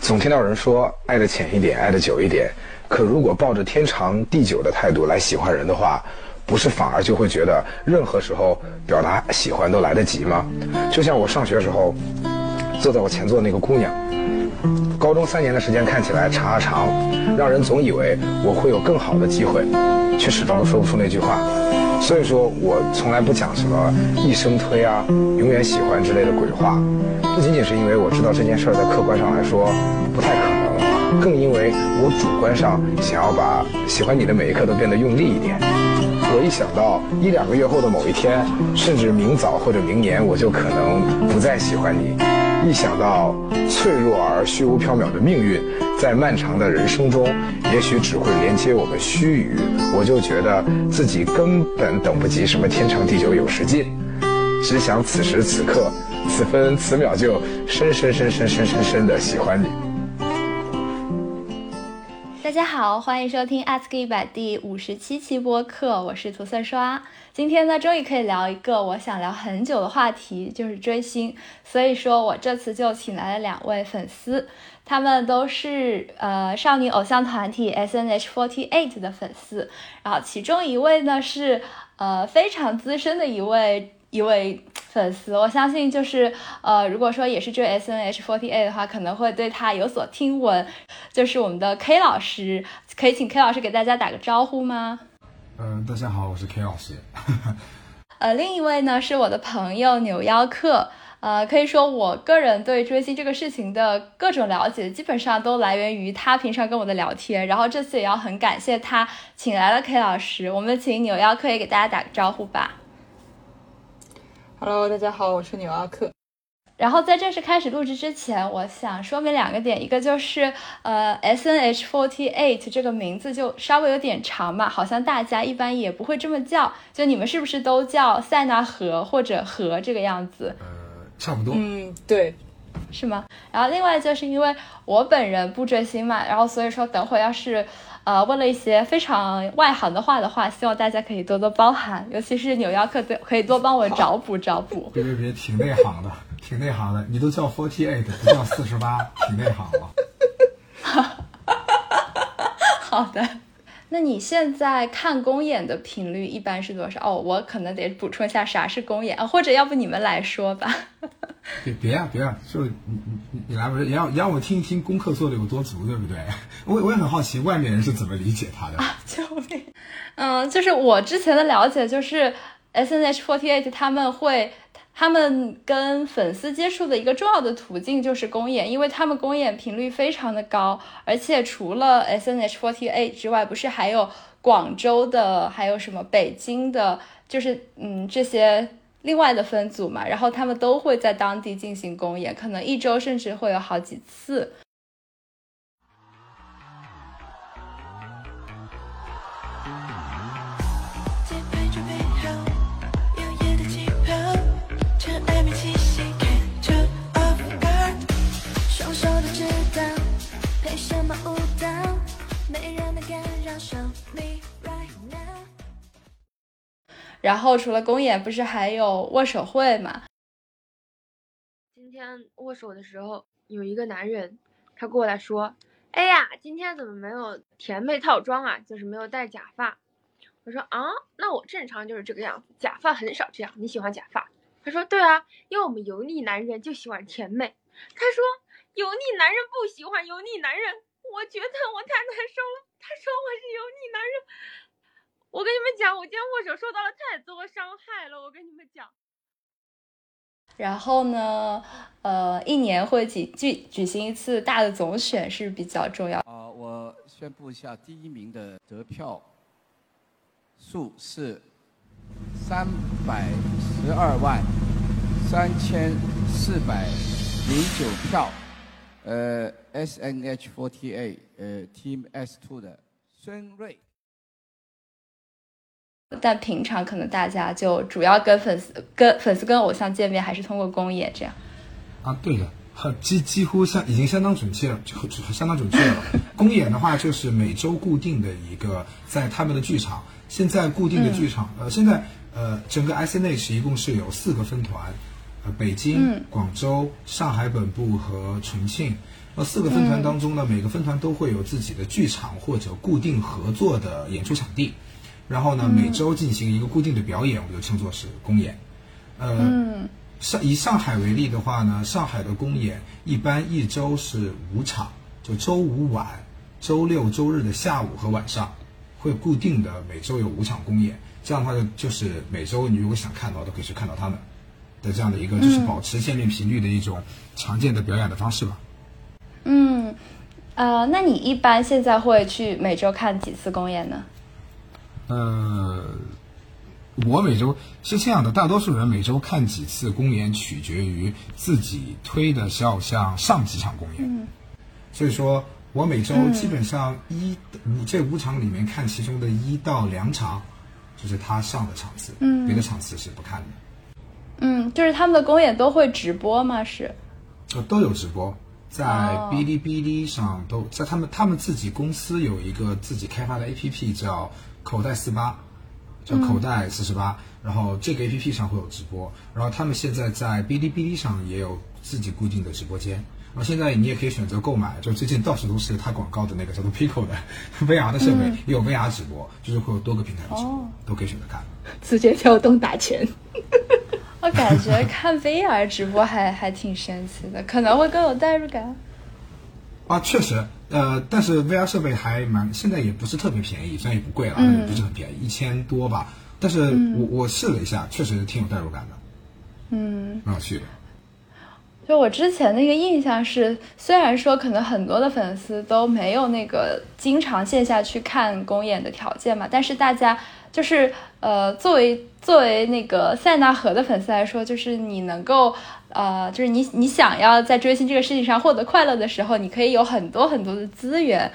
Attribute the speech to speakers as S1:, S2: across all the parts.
S1: 总听到人说爱的浅一点，爱的久一点。可如果抱着天长地久的态度来喜欢人的话，不是反而就会觉得任何时候表达喜欢都来得及吗？就像我上学时候，坐在我前座那个姑娘，高中三年的时间看起来长啊长，让人总以为我会有更好的机会，却始终都说不出那句话。所以说我从来不讲什么一生推啊、永远喜欢之类的鬼话，不仅仅是因为我知道这件事儿在客观上来说不太可能，更因为我主观上想要把喜欢你的每一刻都变得用力一点。我一想到一两个月后的某一天，甚至明早或者明年，我就可能不再喜欢你；一想到脆弱而虚无缥缈的命运，在漫长的人生中，也许只会连接我们须臾，我就觉得自己根本等不及什么天长地久有时尽，只想此时此刻、此分此秒就深深深深深深深的喜欢你。
S2: 大家好，欢迎收听 Ask 一百第五十七期播客，我是涂色刷。今天呢，终于可以聊一个我想聊很久的话题，就是追星。所以说我这次就请来了两位粉丝，他们都是呃少女偶像团体 S N H forty eight 的粉丝。然后其中一位呢是呃非常资深的一位一位。粉丝，我相信就是，呃，如果说也是追 S N H forty eight 的话，可能会对他有所听闻。就是我们的 K 老师，可以请 K 老师给大家打个招呼吗？
S3: 嗯，大家好，我是 K 老师。
S2: 呃，另一位呢是我的朋友扭妖客。呃，可以说我个人对追星这个事情的各种了解，基本上都来源于他平常跟我的聊天。然后这次也要很感谢他请来了 K 老师。我们请扭妖客也给大家打个招呼吧。
S4: Hello，大家好，我是纽阿克。
S2: 然后在正式开始录制之前，我想说明两个点，一个就是呃，S N H forty eight 这个名字就稍微有点长嘛，好像大家一般也不会这么叫。就你们是不是都叫塞纳河或者河这个样子？
S3: 呃，差不多。
S4: 嗯，对，
S2: 是吗？然后另外就是因为我本人不追星嘛，然后所以说等会要是。呃，问了一些非常外行的话的话，希望大家可以多多包涵，尤其是纽约客，对，可以多帮我找补找补。
S3: 别别别，挺内行的，挺内行的，你都叫 forty eight，不叫四十八，挺内行了。
S2: 好的。那你现在看公演的频率一般是多少？哦，我可能得补充一下啥是公演啊，或者要不你们来说吧。
S3: 别别啊别啊，就你你你来不是也让也让我听一听功课做的有多足，对不对？我我也很好奇外面人是怎么理解他的。
S2: 啊救命！嗯，就是我之前的了解就是 S N H forty eight 他们会。他们跟粉丝接触的一个重要的途径就是公演，因为他们公演频率非常的高，而且除了 S N H four eight 之外，不是还有广州的，还有什么北京的，就是嗯这些另外的分组嘛，然后他们都会在当地进行公演，可能一周甚至会有好几次。然后除了公演，不是还有握手会吗？
S5: 今天握手的时候，有一个男人，他过来说：“哎呀，今天怎么没有甜妹套装啊？就是没有戴假发。”我说：“啊，那我正常就是这个样子，假发很少这样。你喜欢假发？”他说：“对啊，因为我们油腻男人就喜欢甜妹。”他说：“油腻男人不喜欢油腻男人。”我觉得我太难受了。他说我是油腻男人。我跟你们讲，我今天握手受到了太多伤害了。我跟你们讲。
S2: 然后呢，呃，一年会举举举行一次大的总选是比较重要。
S6: 啊，我宣布一下，第一名的得票数是三百十二万三千四百零九票。呃，S N H forty eight，呃，Team S two 的孙瑞。
S2: 但平常可能大家就主要跟粉丝、跟粉丝、跟偶像见面，还是通过公演这样。
S3: 啊，对的，很几几乎相已经相当准确了，就相当准确了。公演的话，就是每周固定的一个在他们的剧场。现在固定的剧场，呃，现在呃，整个 S N H 一共是有四个分团，呃，北京、广州、上海本部和重庆。那四个分团当中呢，每个分团都会有自己的剧场或者固定合作的演出场地，然后呢，每周进行一个固定的表演，我们就称作是公演。呃，上以上海为例的话呢，上海的公演一般一周是五场，就周五晚、周六、周日的下午和晚上会固定的每周有五场公演。这样的话就就是每周你如果想看到都可以去看到他们的这样的一个就是保持见面频率的一种常见的表演的方式吧。
S2: 嗯，呃，那你一般现在会去每周看几次公演呢？
S3: 呃，我每周是这样的，大多数人每周看几次公演取决于自己推的小偶像上几场公演。所以说我每周基本上一五这五场里面看其中的一到两场，就是他上的场次，
S2: 嗯
S3: 别的场次是不看的。
S2: 嗯，就是他们的公演都会直播吗？是？
S3: 呃，都有直播，在
S2: 哦
S3: 哔哩哔哩上都在他们他们自己公司有一个自己开发的 APP 叫口袋四八，叫口袋四十八，然后这个 APP 上会有直播，然后他们现在在哔哩哔哩上也有自己固定的直播间。然后现在你也可以选择购买，就最近到处都是它广告的那个叫做 Pico 的 VR 的设备，也有 VR 直播，就是会有多个平台的直播，
S2: 哦
S3: 都可以选择看。
S4: 字节跳动打钱。
S2: 我感觉看 VR 直播还还挺神奇的，可能会更有代入感。
S3: 啊，确实，呃，但是 VR 设备还蛮，现在也不是特别便宜，虽然也不贵了，
S2: 嗯
S3: 但也不是很便宜，一千多吧。但是我我试了一下，确实挺有代入感的，
S2: 嗯，
S3: 蛮有趣的。
S2: 就我之前的一个印象是，虽然说可能很多的粉丝都没有那个经常线下去看公演的条件嘛，但是大家就是呃，作为作为那个塞纳河的粉丝来说，就是你能够呃，就是你你想要在追星这个事情上获得快乐的时候，你可以有很多很多的资源。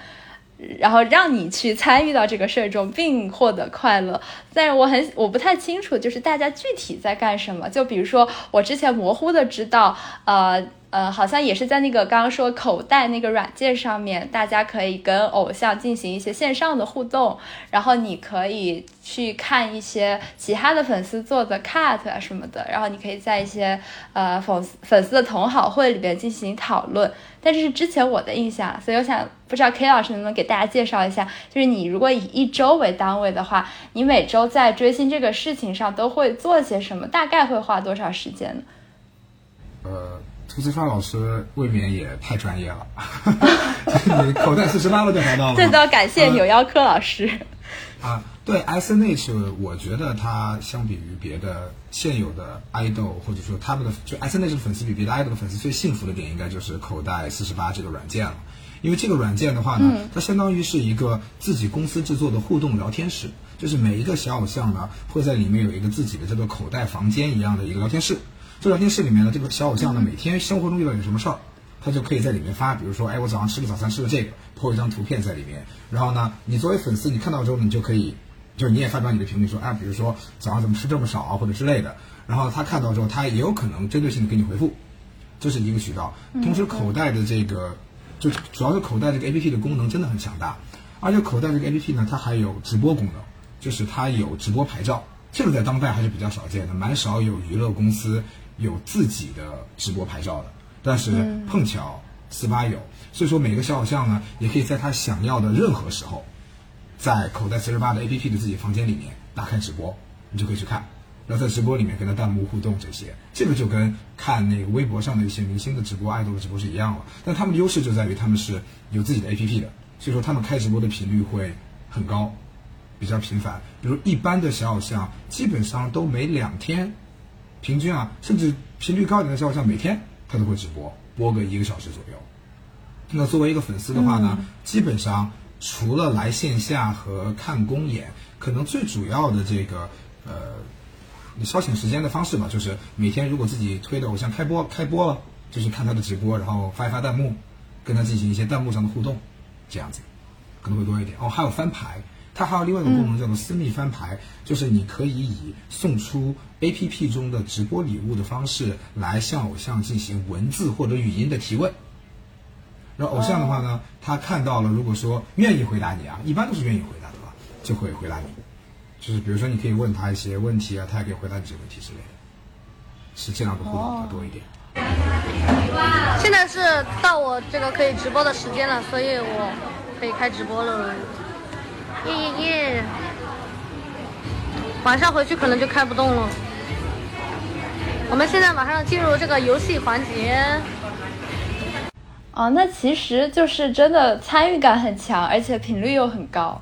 S2: 然后让你去参与到这个事儿中，并获得快乐。但是我很我不太清楚，就是大家具体在干什么。就比如说，我之前模糊的知道，呃呃，好像也是在那个刚刚说口袋那个软件上面，大家可以跟偶像进行一些线上的互动，然后你可以去看一些其他的粉丝做的 cut 啊什么的，然后你可以在一些呃粉丝粉丝的同好会里边进行讨论。但这是之前我的印象，所以我想不知道 K 老师能不能给大家介绍一下，就是你如果以一周为单位的话，你每周在追星这个事情上都会做些什么？大概会花多少时间呢？
S3: 呃，涂子川老师未免也太专业了，你 口袋四十八了就拿到了吗。
S2: 这都要感谢扭腰科老师。
S3: 啊，对 S N H，我觉得它相比于别的现有的 idol，或者说他们的就 S N H 的粉丝比别的 idol 的粉丝最幸福的点，应该就是口袋四十八这个软件了。因为这个软件的话呢，它相当于是一个自己公司制作的互动聊天室，就是每一个小偶像呢会在里面有一个自己的这个口袋房间一样的一个聊天室。这聊天室里面呢，这个小偶像呢每天生活中遇到有什么事儿，他就可以在里面发，比如说，哎，我早上吃个早餐吃了这个，拍一张图片在里面。然后呢，你作为粉丝，你看到之后，你就可以，就是你也发表你的评论说，啊，比如说早上怎么吃这么少啊，或者之类的。然后他看到之后，他也有可能针对性的给你回复，这是一个渠道。同时，口袋的这个，就主要是口袋这个 A P P 的功能真的很强大，而且口袋这个 A P P 呢，它还有直播功能，就是它有直播牌照，这个在当代还是比较少见的，蛮少有娱乐公司有自己的直播牌照的。但是碰巧四八有，所以说每个小偶像呢，也可以在他想要的任何时候，在口袋四十八的 A P P 的自己房间里面打开直播，你就可以去看，然后在直播里面跟他弹幕互动这些，这个就跟看那个微博上的一些明星的直播、爱豆的直播是一样了。但他们的优势就在于他们是有自己的 A P P 的，所以说他们开直播的频率会很高，比较频繁。比如一般的小偶像，基本上都每两天，平均啊，甚至频率高一点的小偶像，每天他都会直播，播个一个小时左右。那作为一个粉丝的话呢，基本上除了来线下和看公演，可能最主要的这个呃消遣时间的方式吧，就是每天如果自己推的偶像开播开播了，就是看他的直播，然后发一发弹幕，跟他进行一些弹幕上的互动，这样子可能会多一点。哦，还有翻牌，它还有另外一个功能叫做私密翻牌，就是你可以以送出 APP 中的直播礼物的方式来向偶像进行文字或者语音的提问。然后偶像的话呢，他看到了，如果说愿意回答你啊，一般都是愿意回答的吧，就会回答你。就是比如说，你可以问他一些问题啊，他也可以回答你这些问题之类的，是这样的互动比较多一点。
S7: 现在是到我这个可以直播的时间了，所以我可以开直播了。耶耶耶！晚上回去可能就开不动了。我们现在马上进入这个游戏环节。
S2: 哦，那其实就是真的参与感很强，而且频率又很高。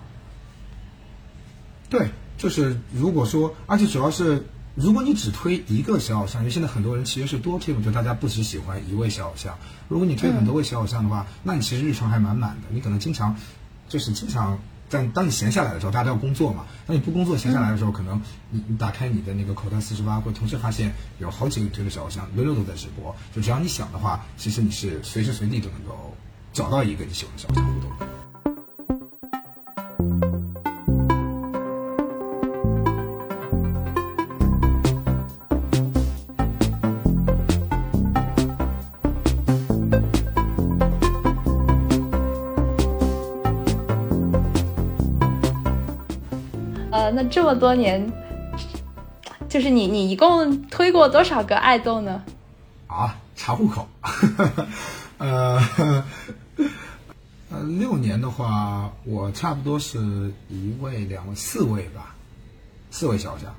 S3: 对，就是如果说，而且主要是，如果你只推一个小偶像，因为现在很多人其实是多推，我觉得大家不只喜欢一位小偶像。如果你推很多位小偶像的话，那你其实日程还蛮满的，你可能经常就是经常。但当你闲下来的时候，大家都要工作嘛。当你不工作闲下来的时候，可能你你打开你的那个口袋四十八，会同时发现有好几个推的小偶像轮流都在直播。就只要你想的话，其实你是随时随地都能够找到一个你喜欢的小偶像互动。
S2: 那这么多年，就是你，你一共推过多少个爱豆呢？
S3: 啊，查户口，呃，呃，六年的话，我差不多是一位、两位、四位吧，四位小将。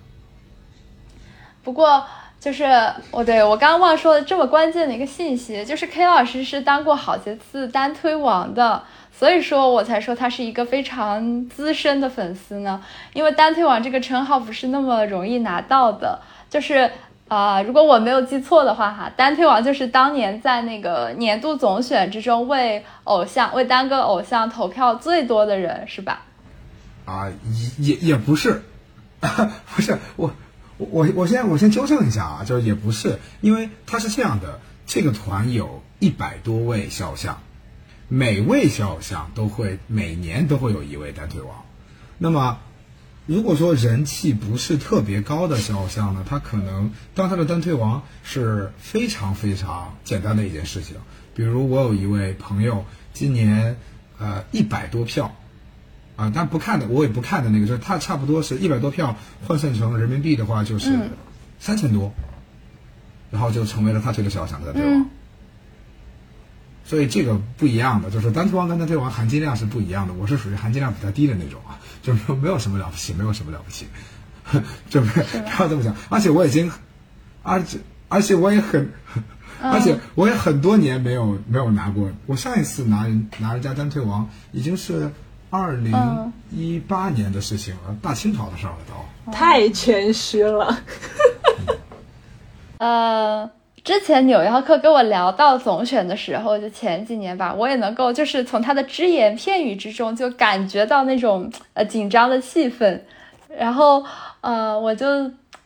S2: 不过，就是我对我刚刚忘说了这么关键的一个信息，就是 K 老师是当过好几次单推王的。所以说我才说他是一个非常资深的粉丝呢，因为单推王这个称号不是那么容易拿到的。就是啊，如果我没有记错的话，哈，单推王就是当年在那个年度总选之中为偶像、为单个偶像投票最多的人，是吧？
S3: 啊，也也也不是，不是我我我我先我先纠正一下啊，就是也不是，因为他是这样的，这个团有一百多位肖像。每位小偶像都会每年都会有一位单推王，那么如果说人气不是特别高的小偶像呢，他可能当他的单推王是非常非常简单的一件事情。比如我有一位朋友，今年呃一百多票啊，但不看的我也不看的那个，就是他差不多是一百多票换算成人民币的话就是三千多，然后就成为了他这个小偶像的单推王。所以这个不一样的，就是单推王跟单推王含金量是不一样的。我是属于含金量比较低的那种啊，就是说没有什么了不起，没有什么了不起，就不不要这么想。而且我已经，而且而且我也很，而且我也很多年没有没有拿过。我上一次拿人拿人家单推王已经是二零一八年的事情了，大清朝的事儿了都。
S4: 太谦虚了。
S2: 呃。之前纽约客跟我聊到总选的时候，就前几年吧，我也能够就是从他的只言片语之中就感觉到那种呃紧张的气氛，然后呃我就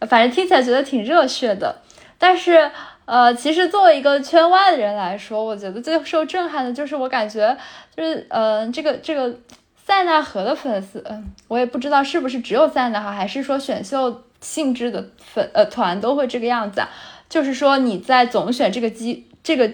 S2: 反正听起来觉得挺热血的，但是呃其实作为一个圈外的人来说，我觉得最受震撼的就是我感觉就是呃这个这个塞纳河的粉丝，嗯我也不知道是不是只有塞纳河，还是说选秀性质的粉呃团都会这个样子啊。就是说，你在总选这个机这个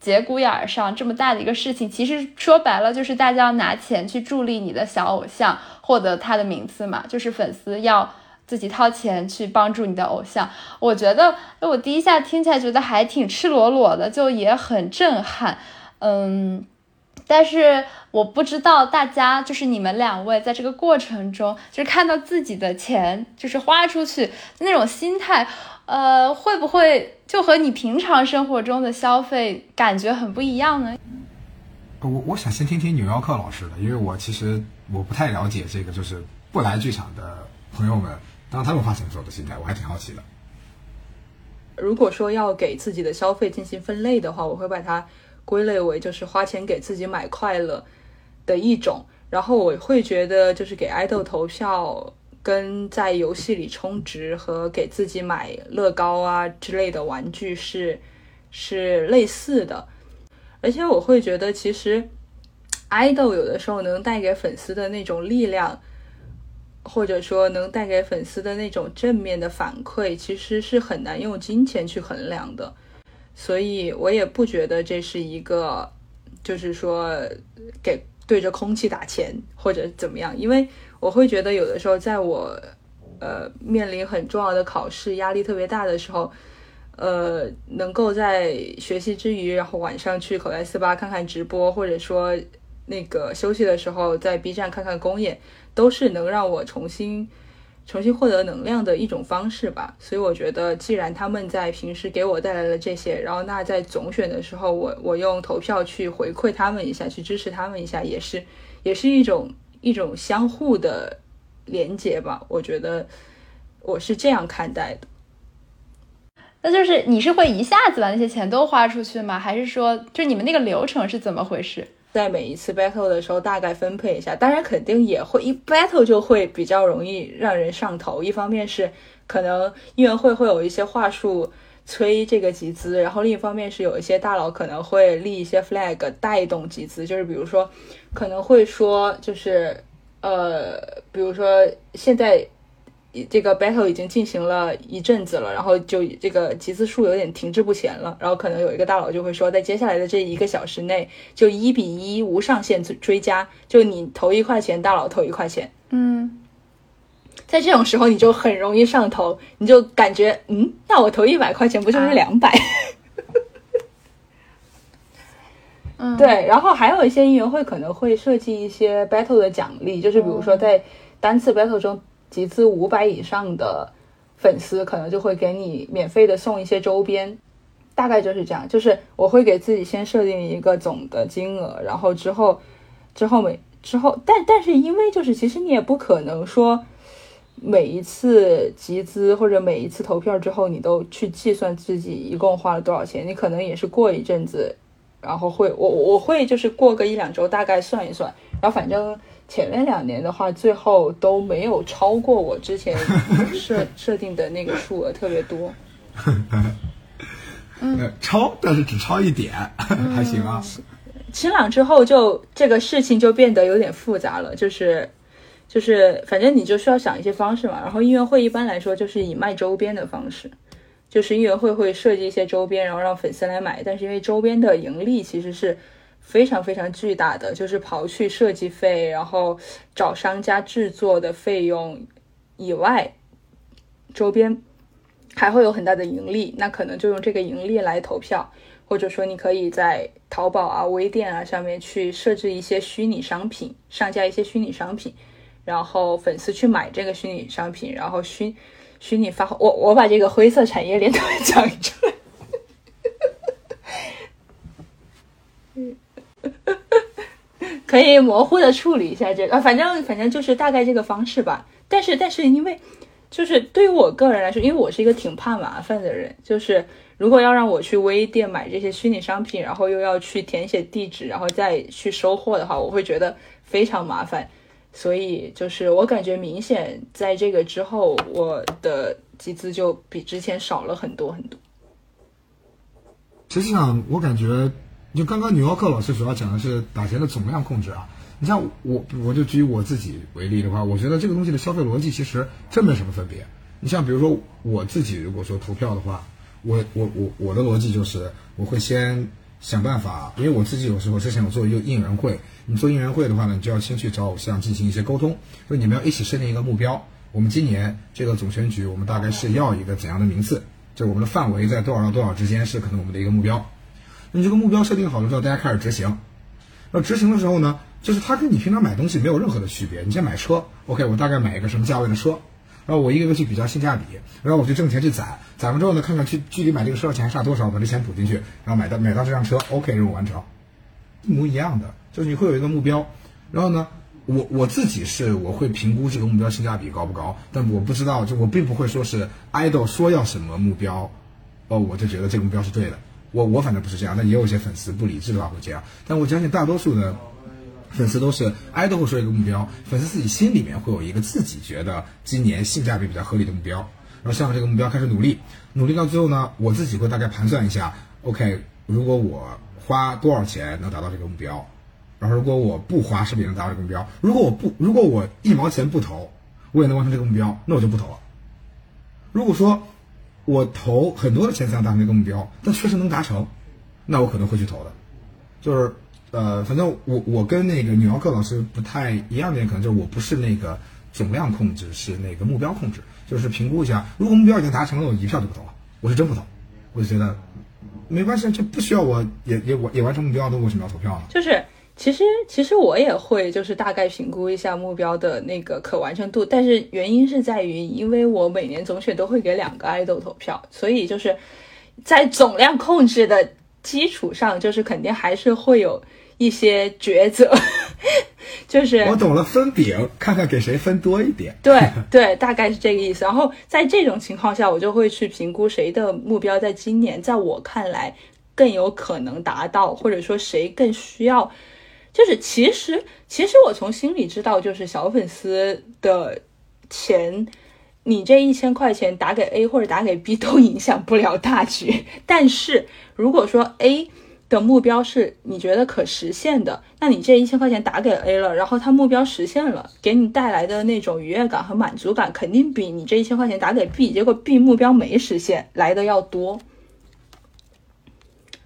S2: 节骨眼儿上这么大的一个事情，其实说白了就是大家要拿钱去助力你的小偶像获得他的名次嘛，就是粉丝要自己掏钱去帮助你的偶像。我觉得，我第一下听起来觉得还挺赤裸裸的，就也很震撼，嗯。但是我不知道大家就是你们两位在这个过程中，就是看到自己的钱就是花出去那种心态，呃，会不会就和你平常生活中的消费感觉很不一样呢？
S3: 我我想先听听纽约客老师的，因为我其实我不太了解这个，就是不来剧场的朋友们，当他们花钱时候的心态，我还挺好奇的。
S4: 如果说要给自己的消费进行分类的话，我会把它。归类为就是花钱给自己买快乐的一种，然后我会觉得就是给爱豆投票跟在游戏里充值和给自己买乐高啊之类的玩具是是类似的，而且我会觉得其实爱豆有的时候能带给粉丝的那种力量，或者说能带给粉丝的那种正面的反馈，其实是很难用金钱去衡量的。所以我也不觉得这是一个，就是说给对着空气打钱或者怎么样，因为我会觉得有的时候在我呃面临很重要的考试、压力特别大的时候，呃，能够在学习之余，然后晚上去口袋四八看看直播，或者说那个休息的时候在 B 站看看公演，都是能让我重新重新获得能量的一种方式吧。所以我觉得，既然他们在平时给我带来了这些，然后那在总选的时候，我我用投票去回馈他们一下，去支持他们一下，也是也是一种一种相互的连接吧。我觉得我是这样看待的。
S2: 那就是你是会一下子把那些钱都花出去吗？还是说，就你们那个流程是怎么回事？
S4: 在每一次 battle 的时候大概分配一下，当然肯定也会一 battle 就会比较容易让人上头。一方面是可能音乐会会有一些话术催这个集资，然后另一方面是有一些大佬可能会立一些 flag 带动集资，就是比如说可能会说就是呃，比如说现在。这个 battle 已经进行了一阵子了，然后就这个集资数有点停滞不前了，然后可能有一个大佬就会说，在接下来的这一个小时内，就一比一无上限追加，就你投一块钱，大佬投一块钱。
S2: 嗯，
S4: 在这种时候你就很容易上头，你就感觉，嗯，那我投一百块钱不就是两百？
S2: 嗯，
S4: 对。然后还有一些音乐会可能会设计一些 battle 的奖励，就是比如说在单次 battle 中。集资五百以上的粉丝，可能就会给你免费的送一些周边，大概就是这样。就是我会给自己先设定一个总的金额，然后之后之后每之后，但但是因为就是其实你也不可能说每一次集资或者每一次投票之后，你都去计算自己一共花了多少钱。你可能也是过一阵子，然后会我我会就是过个一两周，大概算一算，然后反正。前面两年的话，最后都没有超过我之前设设定的那个数额特别多。
S3: 嗯，超，但是只超一点，还行啊。
S4: 清朗之后，就这个事情就变得有点复杂了，就是就是，反正你就需要想一些方式嘛。然后音乐会一般来说就是以卖周边的方式，就是音乐会会设计一些周边，然后让粉丝来买。但是因为周边的盈利其实是。非常非常巨大的，就是刨去设计费，然后找商家制作的费用以外，周边还会有很大的盈利。那可能就用这个盈利来投票，或者说你可以在淘宝啊、微店啊上面去设置一些虚拟商品，上架一些虚拟商品，然后粉丝去买这个虚拟商品，然后虚虚拟发货我我把这个灰色产业链都讲出来。可以模糊的处理一下这个，反正反正就是大概这个方式吧。但是但是因为就是对于我个人来说，因为我是一个挺怕麻烦的人，就是如果要让我去微店买这些虚拟商品，然后又要去填写地址，然后再去收货的话，我会觉得非常麻烦。所以就是我感觉明显在这个之后，我的集资就比之前少了很多很多。
S3: 实际上，我感觉。就刚刚纽奥克老师主要讲的是打钱的总量控制啊，你像我，我就举我自己为例的话，我觉得这个东西的消费逻辑其实真没什么分别。你像比如说我自己如果说投票的话，我我我我的逻辑就是我会先想办法，因为我自己有时候之前我做一个应援会，你做应援会的话呢，你就要先去找偶像进行一些沟通，所以你们要一起设定一个目标。我们今年这个总选举，我们大概是要一个怎样的名次？就我们的范围在多少到多少之间是可能我们的一个目标。那你这个目标设定好了之后，大家开始执行。那执行的时候呢，就是它跟你平常买东西没有任何的区别。你先买车，OK，我大概买一个什么价位的车，然后我一个个去比较性价比，然后我就挣钱去攒，攒完之后呢，看看去距离买这个车的钱还差多少，把这钱补进去，然后买到买到这辆车，OK，任务完成。一模一样的，就是你会有一个目标，然后呢，我我自己是我会评估这个目标性价比高不高，但我不知道，就我并不会说是 idol 说要什么目标，哦，我就觉得这个目标是对的。我我反正不是这样，但也有一些粉丝不理智的话会这样。但我相信大多数的粉丝都是爱豆会说一个目标，粉丝自己心里面会有一个自己觉得今年性价比比较合理的目标，然后向着这个目标开始努力，努力到最后呢，我自己会大概盘算一下，OK，如果我花多少钱能达到这个目标，然后如果我不花是不是也能达到这个目标？如果我不，如果我一毛钱不投，我也能完成这个目标，那我就不投了。如果说，我投很多的钱才能达成这个目标，但确实能达成，那我可能会去投的。就是，呃，反正我我跟那个女奥克老师不太一样的点，可能就是我不是那个总量控制，是那个目标控制，就是评估一下，如果目标已经达成了，我一票都不投了，我是真不投。我就觉得没关系，这不需要我也也我也完成目标的，为什么要投票呢？
S4: 就是其实其实我也会就是大概评估一下目标的那个可完成度，但是原因是在于，因为我每年总选都会给两个爱豆投票，所以就是在总量控制的基础上，就是肯定还是会有一些抉择，就是
S3: 我懂了，分饼，看看给谁分多一点。
S4: 对 对，大概是这个意思。然后在这种情况下，我就会去评估谁的目标在今年在我看来更有可能达到，或者说谁更需要。就是其实其实我从心里知道，就是小粉丝的钱，你这一千块钱打给 A 或者打给 B 都影响不了大局。但是如果说 A 的目标是你觉得可实现的，那你这一千块钱打给 A 了，然后他目标实现了，给你带来的那种愉悦感和满足感，肯定比你这一千块钱打给 B，结果 B 目标没实现来的要多。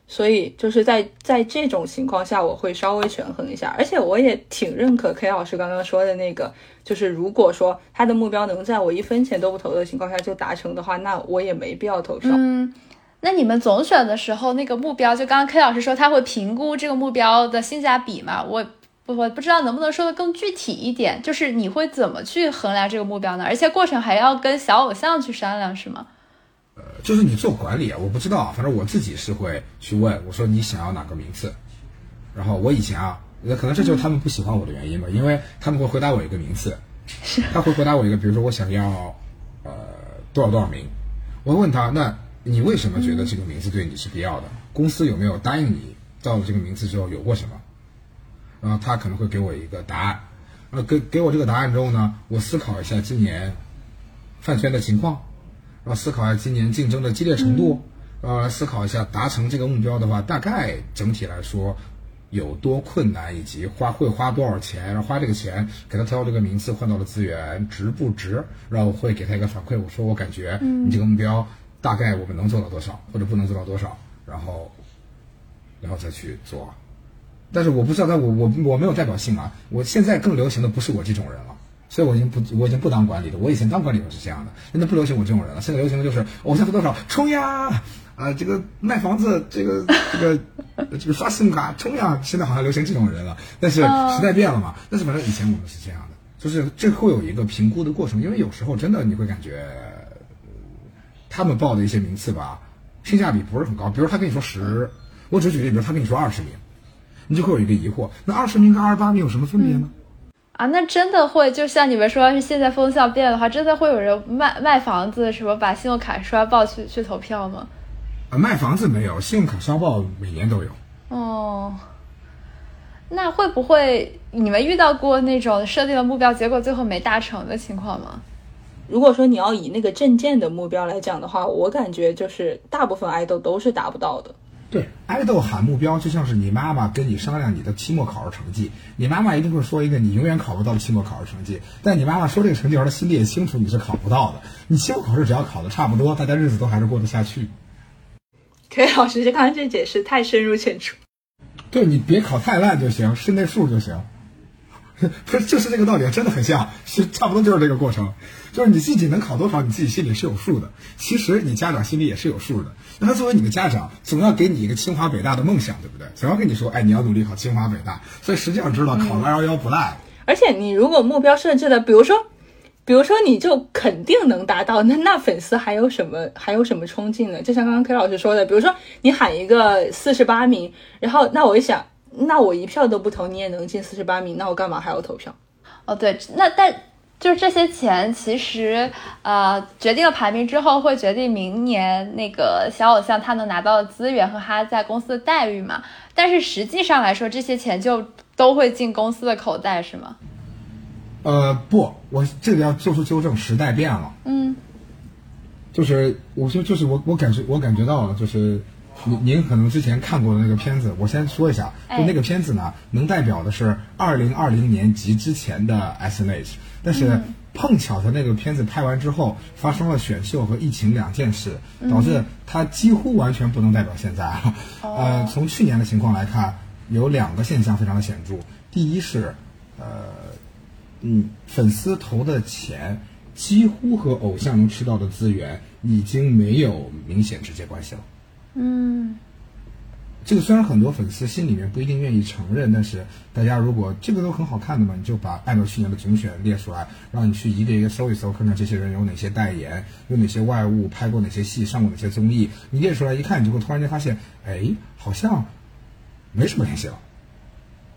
S4: 所以就是在在这种情况下，我会稍微权衡一下，而且我也挺认可 K 老师刚刚说的那个，就是如果说他的目标能在我一分钱都不投的情况下就达成的话，那我也没必要投票。
S2: 嗯，那你们总选的时候，那个目标，就刚刚 K 老师说他会评估这个目标的性价比嘛？我不我不知道能不能说的更具体一点，就是你会怎么去衡量这个目标呢？而且过程还要跟小偶像去商量，是吗？
S3: 呃就是你做管理啊，我不知道啊，反正我自己是会去问我说你想要哪个名次，然后我以前啊，那可能这就是他们不喜欢我的原因吧，因为他们会回答我一个名次，他会回答我一个，比如说我想要呃多少多少名，我会问他，那你为什么觉得这个名字对你是必要的？公司有没有答应你到了这个名字之后有过什么？然后他可能会给我一个答案，呃，给给我这个答案之后呢，我思考一下今年饭圈的情况。然后思考一下今年竞争的激烈程度，然后来，思考一下达成这个目标的话，大概整体来说有多困难，以及花会花多少钱，然后花这个钱给他挑这个名次换到的资源值不值，然后会给他一个反馈，我说我感觉你这个目标大概我们能做到多少，或者不能做到多少，然后然后再去做。但是我不知道，但我我我没有代表性啊，我现在更流行的不是我这种人了。所以我已经不，我已经不当管理了。我以前当管理我是这样的，现在不流行我这种人了。现在流行的就是偶像付多少冲呀，啊，这个卖房子，这个这个这个刷信用卡冲呀。现在好像流行这种人了，但是时代变了嘛。但是反正以前我们是这样的，就是这会有一个评估的过程，因为有时候真的你会感觉他们报的一些名次吧，性价比不是很高。比如他跟你说十，我只举例，比如他跟你说二十名，你就会有一个疑惑，那二十名跟二十八名有什么分别呢？
S2: 啊，那真的会，就像你们说，要是现在风向变的话，真的会有人卖卖房子，什么把信用卡刷爆去去投票吗？
S3: 啊，卖房子没有，信用卡刷爆每年都有。
S2: 哦，那会不会你们遇到过那种设定了目标，结果最后没达成的情况吗？
S4: 如果说你要以那个证件的目标来讲的话，我感觉就是大部分爱豆都是达不到的。
S3: 对，爱豆喊目标就像是你妈妈跟你商量你的期末考试成绩，你妈妈一定会说一个你永远考不到的期末考试成绩。但你妈妈说这个成绩时，她心里也清楚你是考不到的。你期末考试只要考的差不多，大家日子都还是过得下去。
S4: K 老师，这刚才这解释太深入浅出。
S3: 对你别考太烂就行，是那数就行。不是，就是这个道理，真的很像，是差不多就是这个过程。就是你自己能考多少，你自己心里是有数的。其实你家长心里也是有数的。那他作为你的家长，总要给你一个清华北大的梦想，对不对？总要跟你说，哎，你要努力考清华北大。所以实际上知道考个二幺幺不赖。
S4: 而且你如果目标设置的，比如说，比如说你就肯定能达到，那那粉丝还有什么还有什么冲劲呢？就像刚刚 K 老师说的，比如说你喊一个四十八名，然后那我一想，那我一票都不投，你也能进四十八名，那我干嘛还要投票？
S2: 哦，对，那但。就是这些钱，其实呃决定了排名之后，会决定明年那个小偶像他能拿到的资源和他在公司的待遇嘛。但是实际上来说，这些钱就都会进公司的口袋，是吗？
S3: 呃，不，我这里要做出纠正，时代变了。
S2: 嗯，
S3: 就是我就就是我我感觉我感觉到了，就是您您可能之前看过的那个片子，我先说一下，就那个片子呢，能代表的是二零二零年及之前的 S N H。但是碰巧他那个片子拍完之后，发生了选秀和疫情两件事，导致他几乎完全不能代表现在。呃，从去年的情况来看，有两个现象非常的显著。第一是，呃，嗯，粉丝投的钱几乎和偶像能吃到的资源已经没有明显直接关系了。
S2: 嗯
S3: 这个虽然很多粉丝心里面不一定愿意承认，但是大家如果这个都很好看的嘛，你就把按照去年的总选列出来，让你去一个一个搜一搜，看看这些人有哪些代言，有哪些外物，拍过哪些戏，上过哪些综艺，你列出来一看，你就会突然间发现，哎，好像没什么联系了。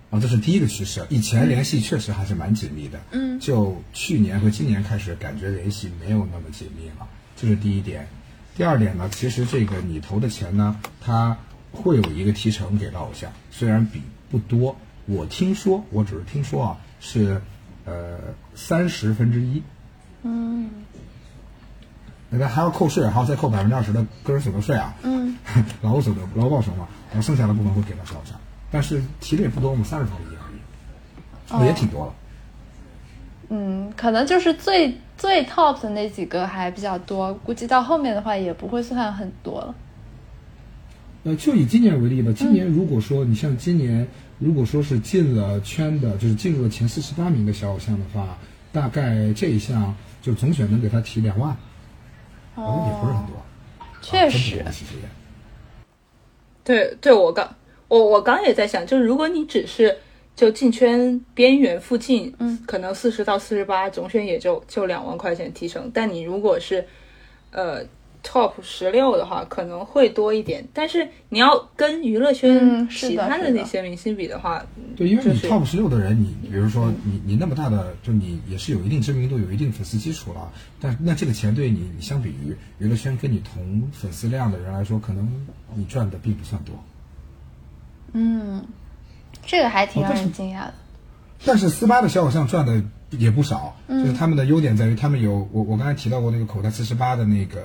S3: 啊，这是第一个趋势。以前联系确实还是蛮紧密的，
S2: 嗯
S3: 就去年和今年开始，感觉联系没有那么紧密了，这是第一点。第二点呢，其实这个你投的钱呢，它会有一个提成给到偶像，虽然比不多，我听说，我只是听说啊，是呃三十分之一，
S2: 嗯。
S3: 那个还要扣税，还要再扣百分之二十的个人所得税啊，
S2: 嗯，
S3: 劳务所得、劳务报酬嘛，然后剩下的部分会给到小偶像，但是提的也不多，我们三十分之一而已，
S2: 哦。
S3: 也挺多了。
S2: 嗯，可能就是最最 top 的那几个还比较多，估计到后面的话也不会算很多了。
S3: 呃，就以今年为例吧，今年如果说你像今年，如果说是进了圈的，就是进入了前四十八名的小偶像的话，大概这一项就总选能给他提两万，好像也不是很多。
S2: 确实
S3: 多，其实也。
S4: 对对，我刚我我刚也在想，就是如果你只是就进圈边缘附近，
S2: 嗯，
S4: 可能四十到四十八总选也就就两万块钱提成，但你如果是呃 top 十六的话，可能会多一点，但是你要跟娱乐圈其他的那些明星比的话，
S3: 对，因为你 top 十六的人，你比如说你你那么大的，就你也是有一定知名度、有一定粉丝基础了，但那这个钱对你相比于娱乐圈跟你同粉丝量的人来说，可能你赚的并不算多。
S2: 嗯，这个还挺让
S3: 哦但是
S2: 人惊讶的。
S3: 但是斯巴的小偶像赚的也不少，
S2: 嗯。
S3: 就是他们的优点在于他们有我我刚才提到过那个口袋四十八的那个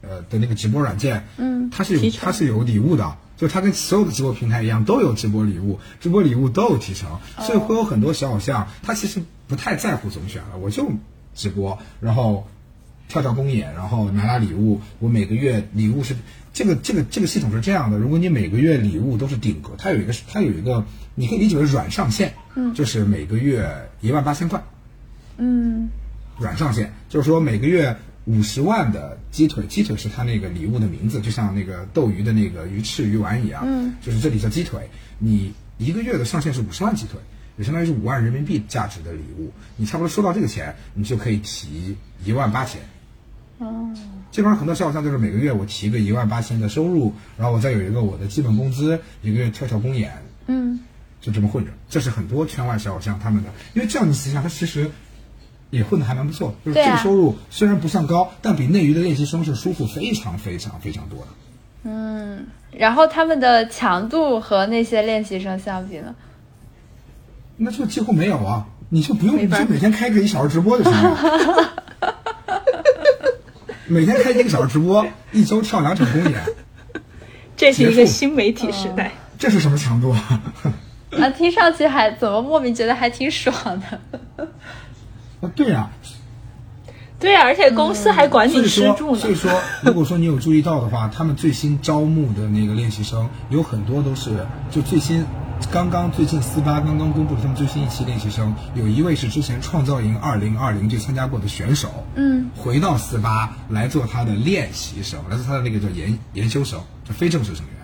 S3: 呃的那个直播软件，
S2: 嗯。
S3: 它是有它是有礼物的，就它跟所有的直播平台一样都有直播礼物，直播礼物都有提成，所以会有很多小偶像他其实不太在乎总选了，我就直播，然后跳跳公演，然后拿拿礼物，我每个月礼物是这个这个这个系统是这样的，如果你每个月礼物都是顶格，它有一个它有一个你可以理解为软上限，嗯，就是每个月一万八千块，
S2: 嗯。
S3: 软上限，就是说每个月五十万的鸡腿，鸡腿是它那个礼物的名字，就像那个斗鱼的那个鱼翅鱼丸一样，
S2: 嗯，
S3: 就是这里叫鸡腿，你一个月的上限是五十万鸡腿，也相当于是五万人民币价值的礼物，你差不多收到这个钱，你就可以提一万八千。
S2: 哦
S3: 基本上很多小偶像就是每个月我提个一万八千的收入，然后我再有一个我的基本工资，一个月跳跳公演，
S2: 嗯
S3: 就这么混着。这是很多圈外小偶像他们的，因为这样你想想，他其实也混的还蛮不错，就是这个收入虽然不算高，但比内娱的练习生是舒服非常非常非常多的。
S2: 嗯，然后他们的强度和那些练习生相比呢？
S3: 那就几乎没有啊，你就不用，你就每天开个一小时直播就行了。每天开一个小时直播，一周跳两场公演，
S4: 这是一个新媒体时代。
S3: 这是什么强度啊？
S2: 啊，听上去还怎么莫名觉得还挺爽的。
S3: 啊，对呀、
S4: 对啊，而且公司还管你吃住呢。
S3: 所以说，如果说你有注意到的话，他们最新招募的那个练习生有很多都是就最新，刚刚最近四八刚刚公布了他们最新一期练习生，有一位是之前创造营二零二零就参加过的选手，
S2: 嗯，
S3: 回到四八来做他的练习生，来做他的那个叫研研修生，就非正式成员。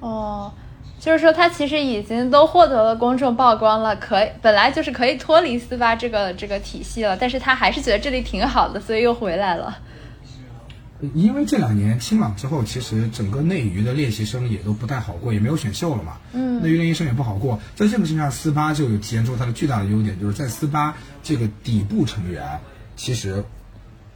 S2: 哦，就是说他其实已经都获得了公众曝光了，可以本来就是可以脱离四八这个这个体系了，但是他还是觉得这里挺好的，所以又回来了。
S3: 因为这两年清朗之后，其实整个内娱的练习生也都不太好过，也没有选秀了嘛。
S2: 嗯
S3: 内娱练习生也不好过。在这个情况下，四八就有体现出它的巨大的优点，就是在四八这个底部成员，其实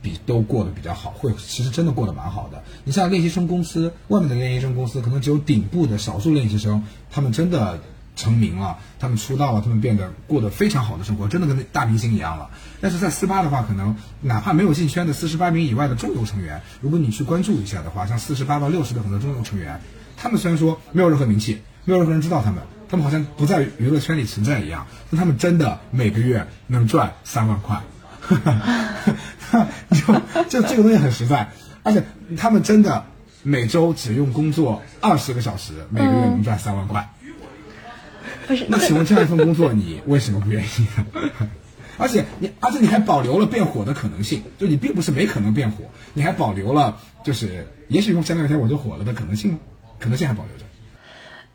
S3: 比都过得比较好，会其实真的过得蛮好的。你像练习生公司外面的练习生公司，可能只有顶部的少数练习生，他们真的成名了，他们出道了，他们变得过得非常好的生活，真的跟大明星一样了。但是在四八的话，可能哪怕没有进圈的四十八名以外的中游成员，如果你去关注一下的话，像四十八到六十的很多中游成员，他们虽然说没有任何名气，没有任何人知道他们，他们好像不在娱乐圈里存在一样，但他们真的每个月能赚三万块。就就这个东西很实在，而且他们真的每周只用工作二十个小时，每个月能赚三万块。
S2: 不是，
S3: 那请问这样一份工作，你为什么不愿意呢？而且你而且你还保留了变火的可能性，就你并不是没可能变火，你还保留了就是也许用三两天我就火了的可能性，可能性还保留着。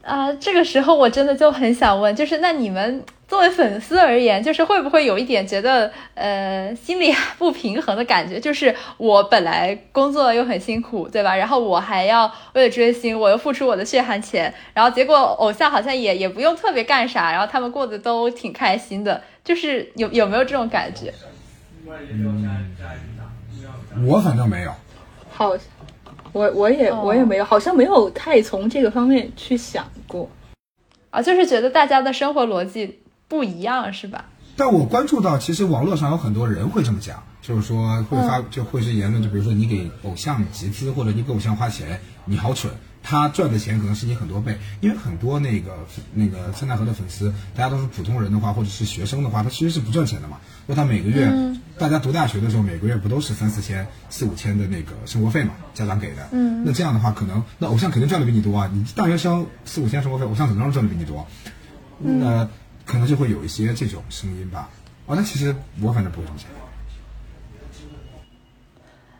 S2: 啊，这个时候我真的就很想问，就是那你们作为粉丝而言，就是会不会有一点觉得呃心里不平衡的感觉？就是我本来工作又很辛苦，对吧？然后我还要为了追星，我又付出我的血汗钱，然后结果偶像好像也也不用特别干啥，然后他们过得都挺开心的，就是有有没有这种感觉？
S3: 我反正没有。
S4: 好，我我也
S2: 哦
S4: 我也没有，好像没有太从这个方面去想过。
S2: 啊，就是觉得大家的生活逻辑不一样，是吧？
S3: 但我关注到，其实网络上有很多人会这么讲，就是说会发就会是言论，就比如说你给偶像集资或者你给偶像花钱，你好蠢，他赚的钱可能是你很多倍，因为很多那个那个三大河的粉丝，大家都是普通人的话，或者是学生的话，他其实是不赚钱的嘛，那他每个月，大家读大学的时候，每个月不都是三四千、四五千的那个生活费嘛，家长给的，嗯，那这样的话，可能那偶像肯定赚的比你多啊，你大学生四五千生活费，偶像怎么能赚的比你多？那可能就会有一些这种声音吧。哦，那其实我反正不会这么想。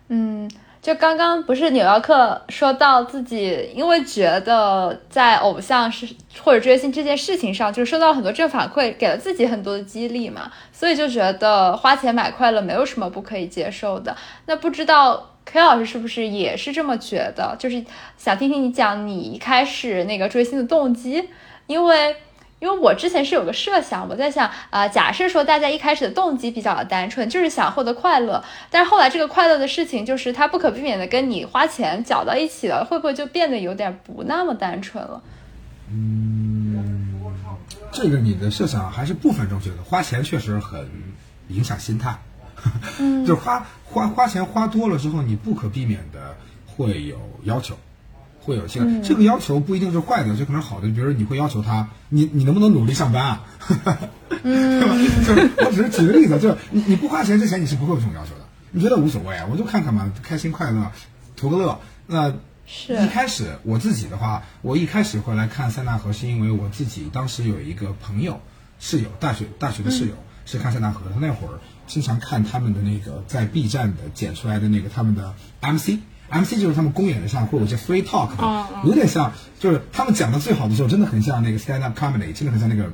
S2: 嗯，就刚刚不是纽约客说到自己，因为觉得在偶像是或者追星这件事情上，就是收到很多正反馈，给了自己很多的激励嘛，所以就觉得花钱买快乐没有什么不可以接受的。那不知道 K 老师是不是也是这么觉得？就是想听听你讲你一开始那个追星的动机，因为。因为我之前是有个设想，我在想啊、呃假设说大家一开始的动机比较单纯，就是想获得快乐，但是后来这个快乐的事情，就是它不可避免的跟你花钱搅到一起了，会不会就变得有点不那么单纯了？
S3: 嗯这个你的设想还是部分正确的，花钱确实很影响心态。嗯，就是花花花钱花多了之后，你不可避免的会有要求，会有这个、这个要求不一定是坏的，就可能是好的。比如说你会要求他，你你能不能努力上班啊？嗯，对吧？就是我只是举个例子，就是你你不花钱之前你是不会有这种要求的，你觉得无所谓啊，我就看看嘛，开心快乐，图个乐。那
S2: 是
S3: 一开始我自己的话，我一开始会来看塞纳河，是因为我自己当时有一个朋友室友，大学大学的室友、是看塞纳河的，那会儿经常看他们的那个在 B 站的剪出来的那个他们的 MC。MC 就是他们公演的上会有一些 free talk 的，有点像，就是他们讲的最好的时候，真的很像那个 stand up comedy，真的很像那个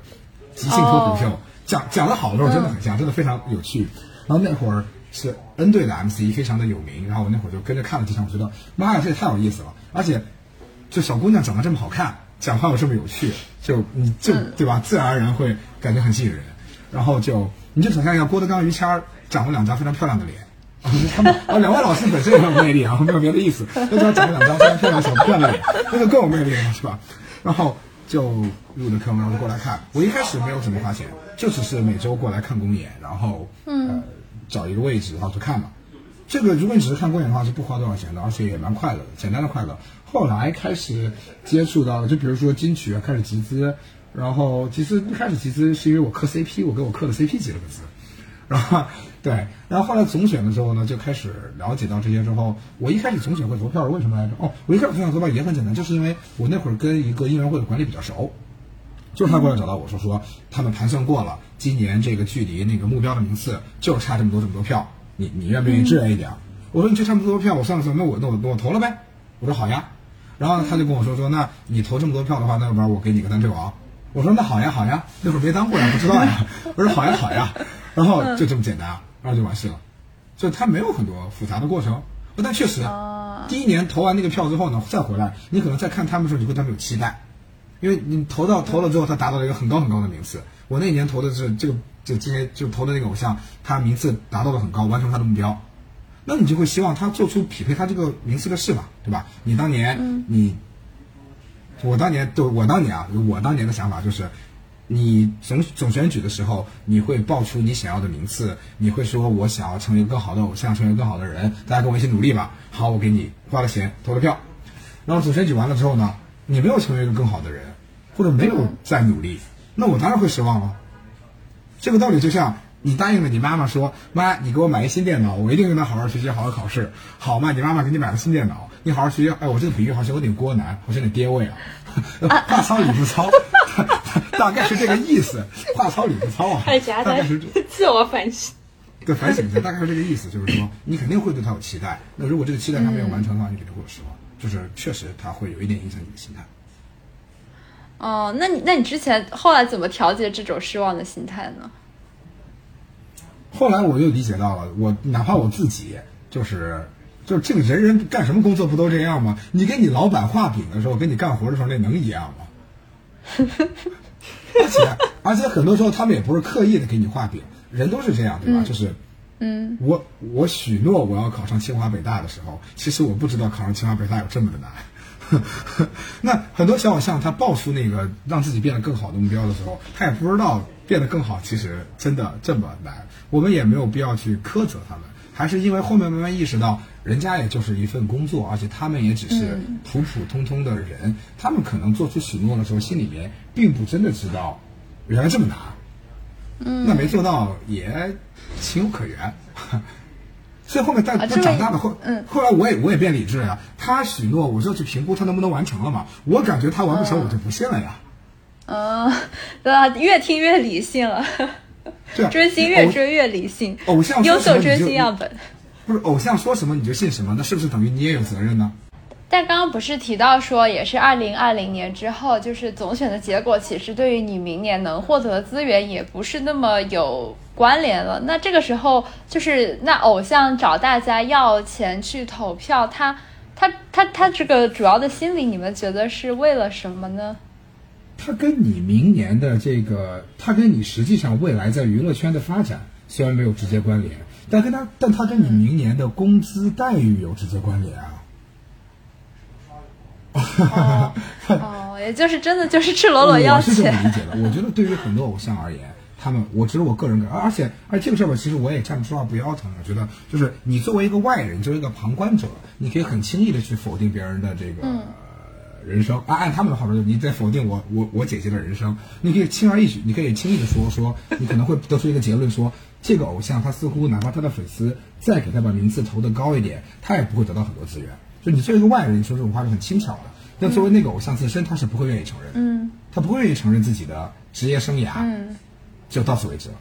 S3: 即兴脱口秀，讲讲的好的时候真的很像，真的非常有趣。然后那会儿是 N 队的 MC 非常的有名，然后我那会儿就跟着看了几场，我觉得妈呀，这也太有意思了，而且就小姑娘长得这么好看，讲话又这么有趣，就你就对吧，自然而然会感觉很吸引人。然后就你就想象一下，郭德纲、于谦儿长了两张非常漂亮的脸。啊他们啊，两位老师本身也很有魅力啊，没有别的意思，就只要长了两张非常漂亮小漂亮脸，那就更有魅力了，是吧？然后就入的坑，然后就过来看。我一开始没有怎么花钱，就只是每周过来看公演，然后呃找一个位置，然后就看嘛。这个如果你只是看公演的话，是不花多少钱的，而且也蛮快乐的，简单的快乐。后来开始接触到，就比如说金曲啊，开始集资，然后其实一开始集资是因为我磕 CP，我给我磕的 CP 集了个资，然后对，然后后来总选的时候呢，就开始了解到这些之后，我一开始总选会投票是为什么来着？哦，我一开始总选投票也很简单，就是因为我那会儿跟一个应援会的管理比较熟，就是他过来找到我说说他们盘算过了，今年这个距离那个目标的名次就差这么多这么多票，你你愿不愿意支援一点儿？我说你就差这么多票，我算了算，那我那我那我投了呗。我说好呀，然后他就跟我说说，那你投这么多票的话，那要不然我给你个单车王。我说那好呀好呀，那会儿没当过呀，不知道呀。我说好呀好呀，然后就这么简单啊，然后就完事了，所以它没有很多复杂的过程。但确实，第一年投完那个票之后呢，再回来，你可能再看他们的时候，你会对他们有期待。因为你投到投了之后，他达到了一个很高很高的名次。我那年投的是这个，就今天就投的那个偶像，他名次达到了很高，完成他的目标。那你就会希望他做出匹配他这个名次的事嘛，对吧？你当年、你，我当年对我当年啊，我当年的想法就是，你总总选举的时候，你会报出你想要的名次，你会说我想要成为一个更好的偶像，成为更好的人，大家跟我一起努力吧。好，我给你花了钱投了票，然后总选举完了之后呢，你没有成为一个更好的人，或者没有再努力，那我当然会失望了。这个道理就像你答应了你妈妈说，妈，你给我买一新电脑，我一定跟他好好学习，好好考试，好嘛？你妈妈给你买了新电脑，你好好学习。哎，我这个比喻好像有点郭南，好像有点爹味啊，话糙理不糙，大概是这个意思。话糙理不糙啊，
S4: 太夹杂
S3: 大概是这
S4: 自我反省。
S3: 对反省一下，大概是这个意思，就是说你肯定会对他有期待，那如果这个期待他没有完成的话，你肯定会有失望，就是确实他会有一点影响你的心态。
S2: 哦，那你那你之前后来怎么调节这种失望的心态呢？
S3: 后来我又理解到了，我哪怕我自己就是就是这个人人干什么工作不都这样吗？你跟你老板画饼的时候，跟你干活的时候，那能一样吗？而且而且很多时候他们也不是刻意的给你画饼，人都是这样，对吧？就是，
S2: 嗯，
S3: 我我许诺我要考上清华北大的时候，其实我不知道考上清华北大有这么的难。那很多小偶像他报出那个让自己变得更好的目标的时候，他也不知道变得更好其实真的这么难。我们也没有必要去苛责他们，还是因为后面慢慢意识到，人家也就是一份工作，而且他们也只是普普通通的人，他们可能做出许诺的时候，心里面并不真的知道原来这么难。嗯，那没做到也情有可原。所以后面在他长大了后，
S2: 嗯
S3: 后来我也我也变理智了呀。他许诺，我就去评估他能不能完成了嘛。我感觉他完不成，我就不信了呀。
S2: 嗯，对 啊，越听越理性了，
S3: 对啊，
S2: 追星越追越理性，
S3: 偶像
S2: 优秀追星样本。
S3: 不是偶像说什么你就信什么，那是不是等于你也有责任呢？
S2: 但刚刚不是提到说，也是二零二零年之后，就是总选的结果，其实对于你明年能获得的资源也不是那么有关联了。那这个时候，就是那偶像找大家要钱去投票，他他他他这个主要的心理，你们觉得是为了什么呢？
S3: 他跟你明年的这个，他跟你实际上未来在娱乐圈的发展虽然没有直接关联，但跟他，但他跟你明年的工资待遇有直接关联啊。
S2: 哦，哦，也就是真的就是赤裸裸要
S3: 我是这么。理解的。我觉得对于很多偶像而言，他们，我只是我个人感，而而且而且这个事儿吧，其实我也站着说话不腰疼。我觉得就是你作为一个外人，作为一个旁观者，你可以很轻易的去否定别人的这个。
S2: 嗯
S3: 人生啊，按他们的话说，就你在否定我我我姐姐的人生，你可以轻而易举，你可以轻易的说说，你可能会得出一个结论说，这个偶像他似乎哪怕他的粉丝再给他把名次投的高一点，他也不会得到很多资源。就你作为一个外人，你说这种话是很轻巧的，但作为那个偶像自身，他是不会愿意承认的。
S2: 嗯
S3: 他不会愿意承认自己的职业生涯，
S2: 嗯
S3: 就到此为止了。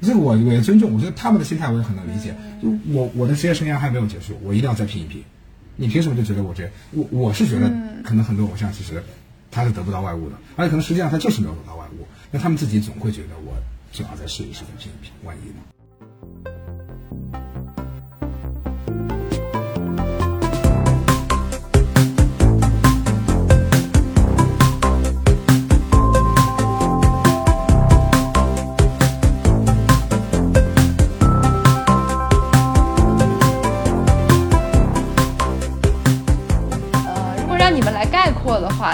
S3: 这个我我也尊重，我觉得他们的心态我也很能理解。就我我的职业生涯还没有结束，我一定要再拼一拼。你凭什么就觉得我这？我我是觉得，可能很多偶像其实他是得不到外物的，而且可能实际上他就是没有得到外物。那他们自己总会觉得我最好再试一试，再拼一拼，万一呢？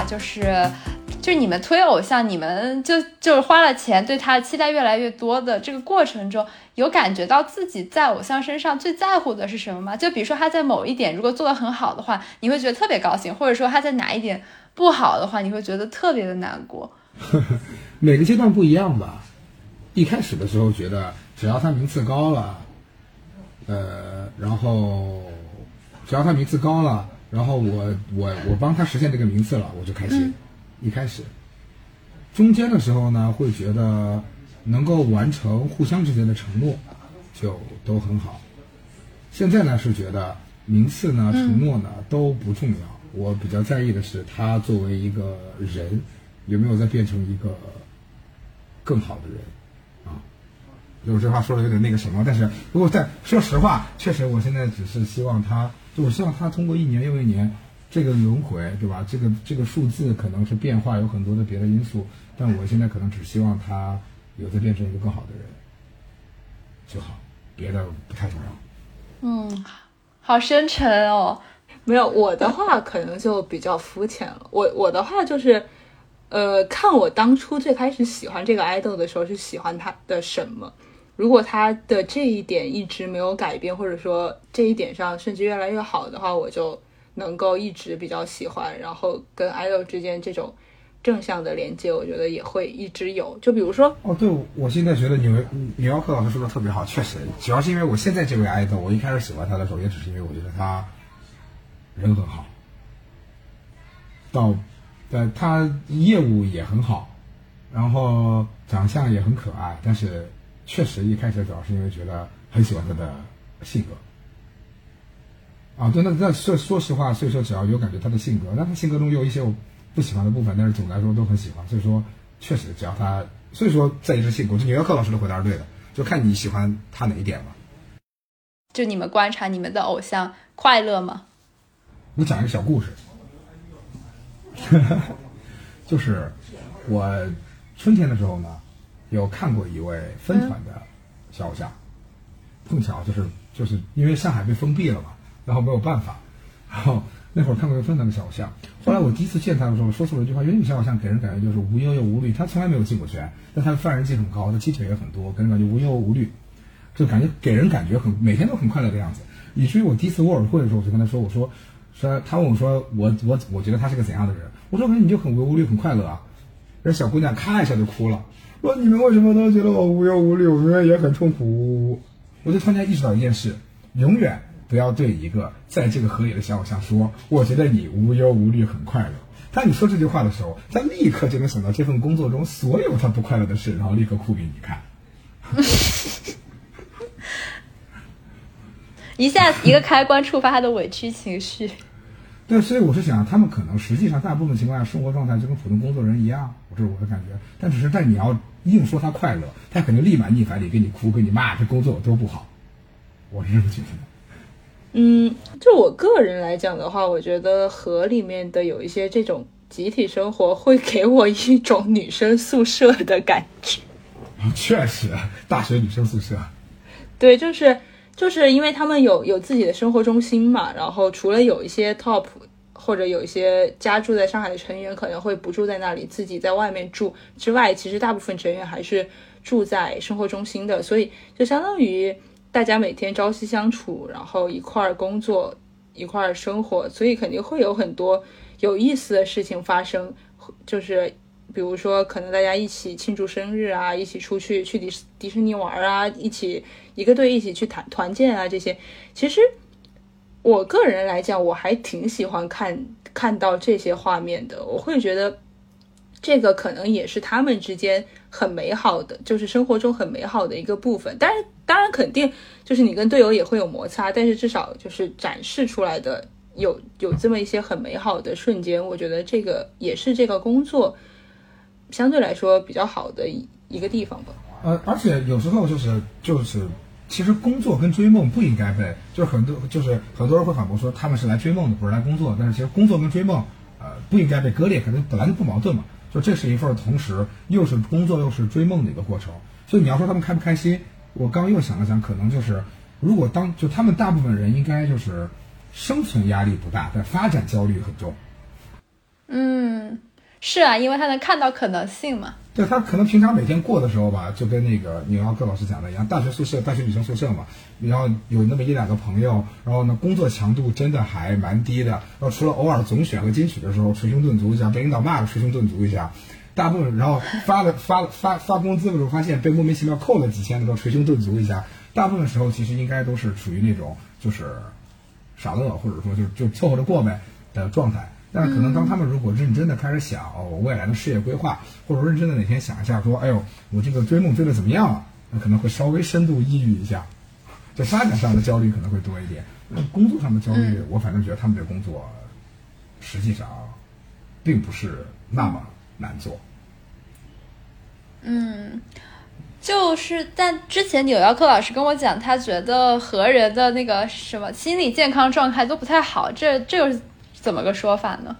S2: 就是。就是你们推偶像，你们就就是花了钱，对他期待越来越多的这个过程中，有感觉到自己在偶像身上最在乎的是什么吗？就比如说他在某一点如果做得很好的话，你会觉得特别高兴，或者说他在哪一点不好的话，你会觉得特别的难过。
S3: 每个阶段不一样吧。一开始的时候觉得只要他名次高了，呃，然后只要他名次高了，然后我我我帮他实现这个名次了，我就开心。一开始，中间的时候呢，会觉得能够完成互相之间的承诺，就都很好。现在呢是觉得名次呢、承诺呢都不重要，我比较在意的是他作为一个人有没有在变成一个更好的人啊。我这话说的有点那个什么，但是如果在说实话，确实我现在只是希望他，就我希望他通过一年又一年这个轮回，对吧？这个这个数字可能是变化，有很多的别的因素，但我现在可能只希望他有的变成一个更好的人就好，别的不太重要。
S2: 嗯，好深沉哦。
S4: 没有我的话，可能就比较肤浅了。我我的话就是，呃，看我当初最开始喜欢这个 idol 的时候是喜欢他的什么。如果他的这一点一直没有改变，或者说这一点上甚至越来越好的话，我就能够一直比较喜欢，然后跟 idol 之间这种正向的连接，我觉得也会一直有。就比如说，
S3: 哦，对，我现在觉得纽约纽约克老师说的特别好，确实，主要是因为我现在这位 idol，我一开始喜欢他的时候，也只是因为我觉得他人很好，到，呃，他业务也很好，然后长相也很可爱，但是确实一开始主要是因为觉得很喜欢他的性格。啊，对，那那说说实话，所以说只要有感觉他的性格，那他性格中有一些我不喜欢的部分，但是总的来说都很喜欢。所以说，确实只要他，所以说这也是性格，就纽约客老师的回答是对的，就看你喜欢他哪一点吧。
S2: 就你们观察你们的偶像快乐吗？
S3: 我讲一个小故事，就是我春天的时候呢，有看过一位分团的小偶像，碰巧就是就是因为上海被封闭了嘛，然后没有办法，然后那会儿看过一个分团的小偶像，后来我第一次见他的时候，说出了一句话，因为那个小偶像给人感觉就是无忧又无虑，他从来没有进过圈，但他的犯人性很高，他鸡腿也很多，给人感觉无忧无虑，就感觉给人感觉很每天都很快乐的样子，以至于我第一次握手会的时候，我就跟他说，我说。说他问我说我我我觉得他是个怎样的人？我说可能你就很无忧无虑很快乐啊。那小姑娘咔一下就哭了，说你们为什么都觉得我无忧无虑？我明明也很痛苦。我就突然间意识到一件事：永远不要对一个在这个河里的小偶像说，我觉得你无忧无虑很快乐。当你说这句话的时候，他立刻就能想到这份工作中所有他不快乐的事，然后立刻哭给你看。
S2: 一下一个开关触发他的委屈情绪。
S3: 对，所以我是想，他们可能实际上大部分情况下生活状态就跟普通工作人一样，这是我的感觉。但只是在你要硬说他快乐，他肯定立马逆反，你给你哭，给你骂，这工作有多不好。我是这么觉得。
S4: 嗯，就我个人来讲的话，我觉得河里面的有一些这种集体生活，会给我一种女生宿舍的感觉。
S3: 确实，大学女生宿舍。
S4: 对，就是。就是因为他们有有自己的生活中心嘛，然后除了有一些 top 或者有一些家住在上海的成员可能会不住在那里，自己在外面住之外，其实大部分成员还是住在生活中心的，所以就相当于大家每天朝夕相处，然后一块儿工作，一块儿生活，所以肯定会有很多有意思的事情发生，就是比如说可能大家一起庆祝生日啊，一起出去去迪迪士尼玩啊，一起。一个队一起去团团建啊，这些其实我个人来讲，我还挺喜欢看看到这些画面的。我会觉得这个可能也是他们之间很美好的，就是生活中很美好的一个部分。但是当然肯定就是你跟队友也会有摩擦，但是至少就是展示出来的有有这么一些很美好的瞬间。我觉得这个也是这个工作相对来说比较好的一一个地方吧。
S3: 呃，而且有时候就是就是。其实工作跟追梦不应该被，就是很多就是很多人会反驳说他们是来追梦的，不是来工作。但是其实工作跟追梦，呃，不应该被割裂，可能本来就不矛盾嘛。就这是一份同时又是工作又是追梦的一个过程。所以你要说他们开不开心，我刚又想了想，可能就是如果当就他们大部分人应该就是生存压力不大，但发展焦虑很重。
S2: 嗯，是啊，因为他能看到可能性嘛。
S3: 对他可能平常每天过的时候吧，就跟那个纽奥克老师讲的一样，大学宿舍、大学女生宿舍嘛，然后有那么一两个朋友，然后呢，工作强度真的还蛮低的，然后除了偶尔总选和金曲的时候捶胸顿足一下，被领导骂了捶胸顿足一下，大部分然后发了发了发发工资的时候发现被莫名其妙扣了几千的时候捶胸顿足一下，大部分时候其实应该都是处于那种就是傻乐或者说就就凑合着过呗的状态。但是可能当他们如果认真的开始想，我未来的事业规划，或者认真的哪天想一下说，哎呦，我这个追梦追的怎么样了？那可能会稍微深度抑郁一下，在发展上的焦虑可能会多一点。那工作上的焦虑，我反正觉得他们这工作实际上并不是那么难做。
S2: 嗯，就是但之前纽约克老师跟我讲，他觉得和人的那个什么心理健康状态都不太好，这这个。怎么个说法呢？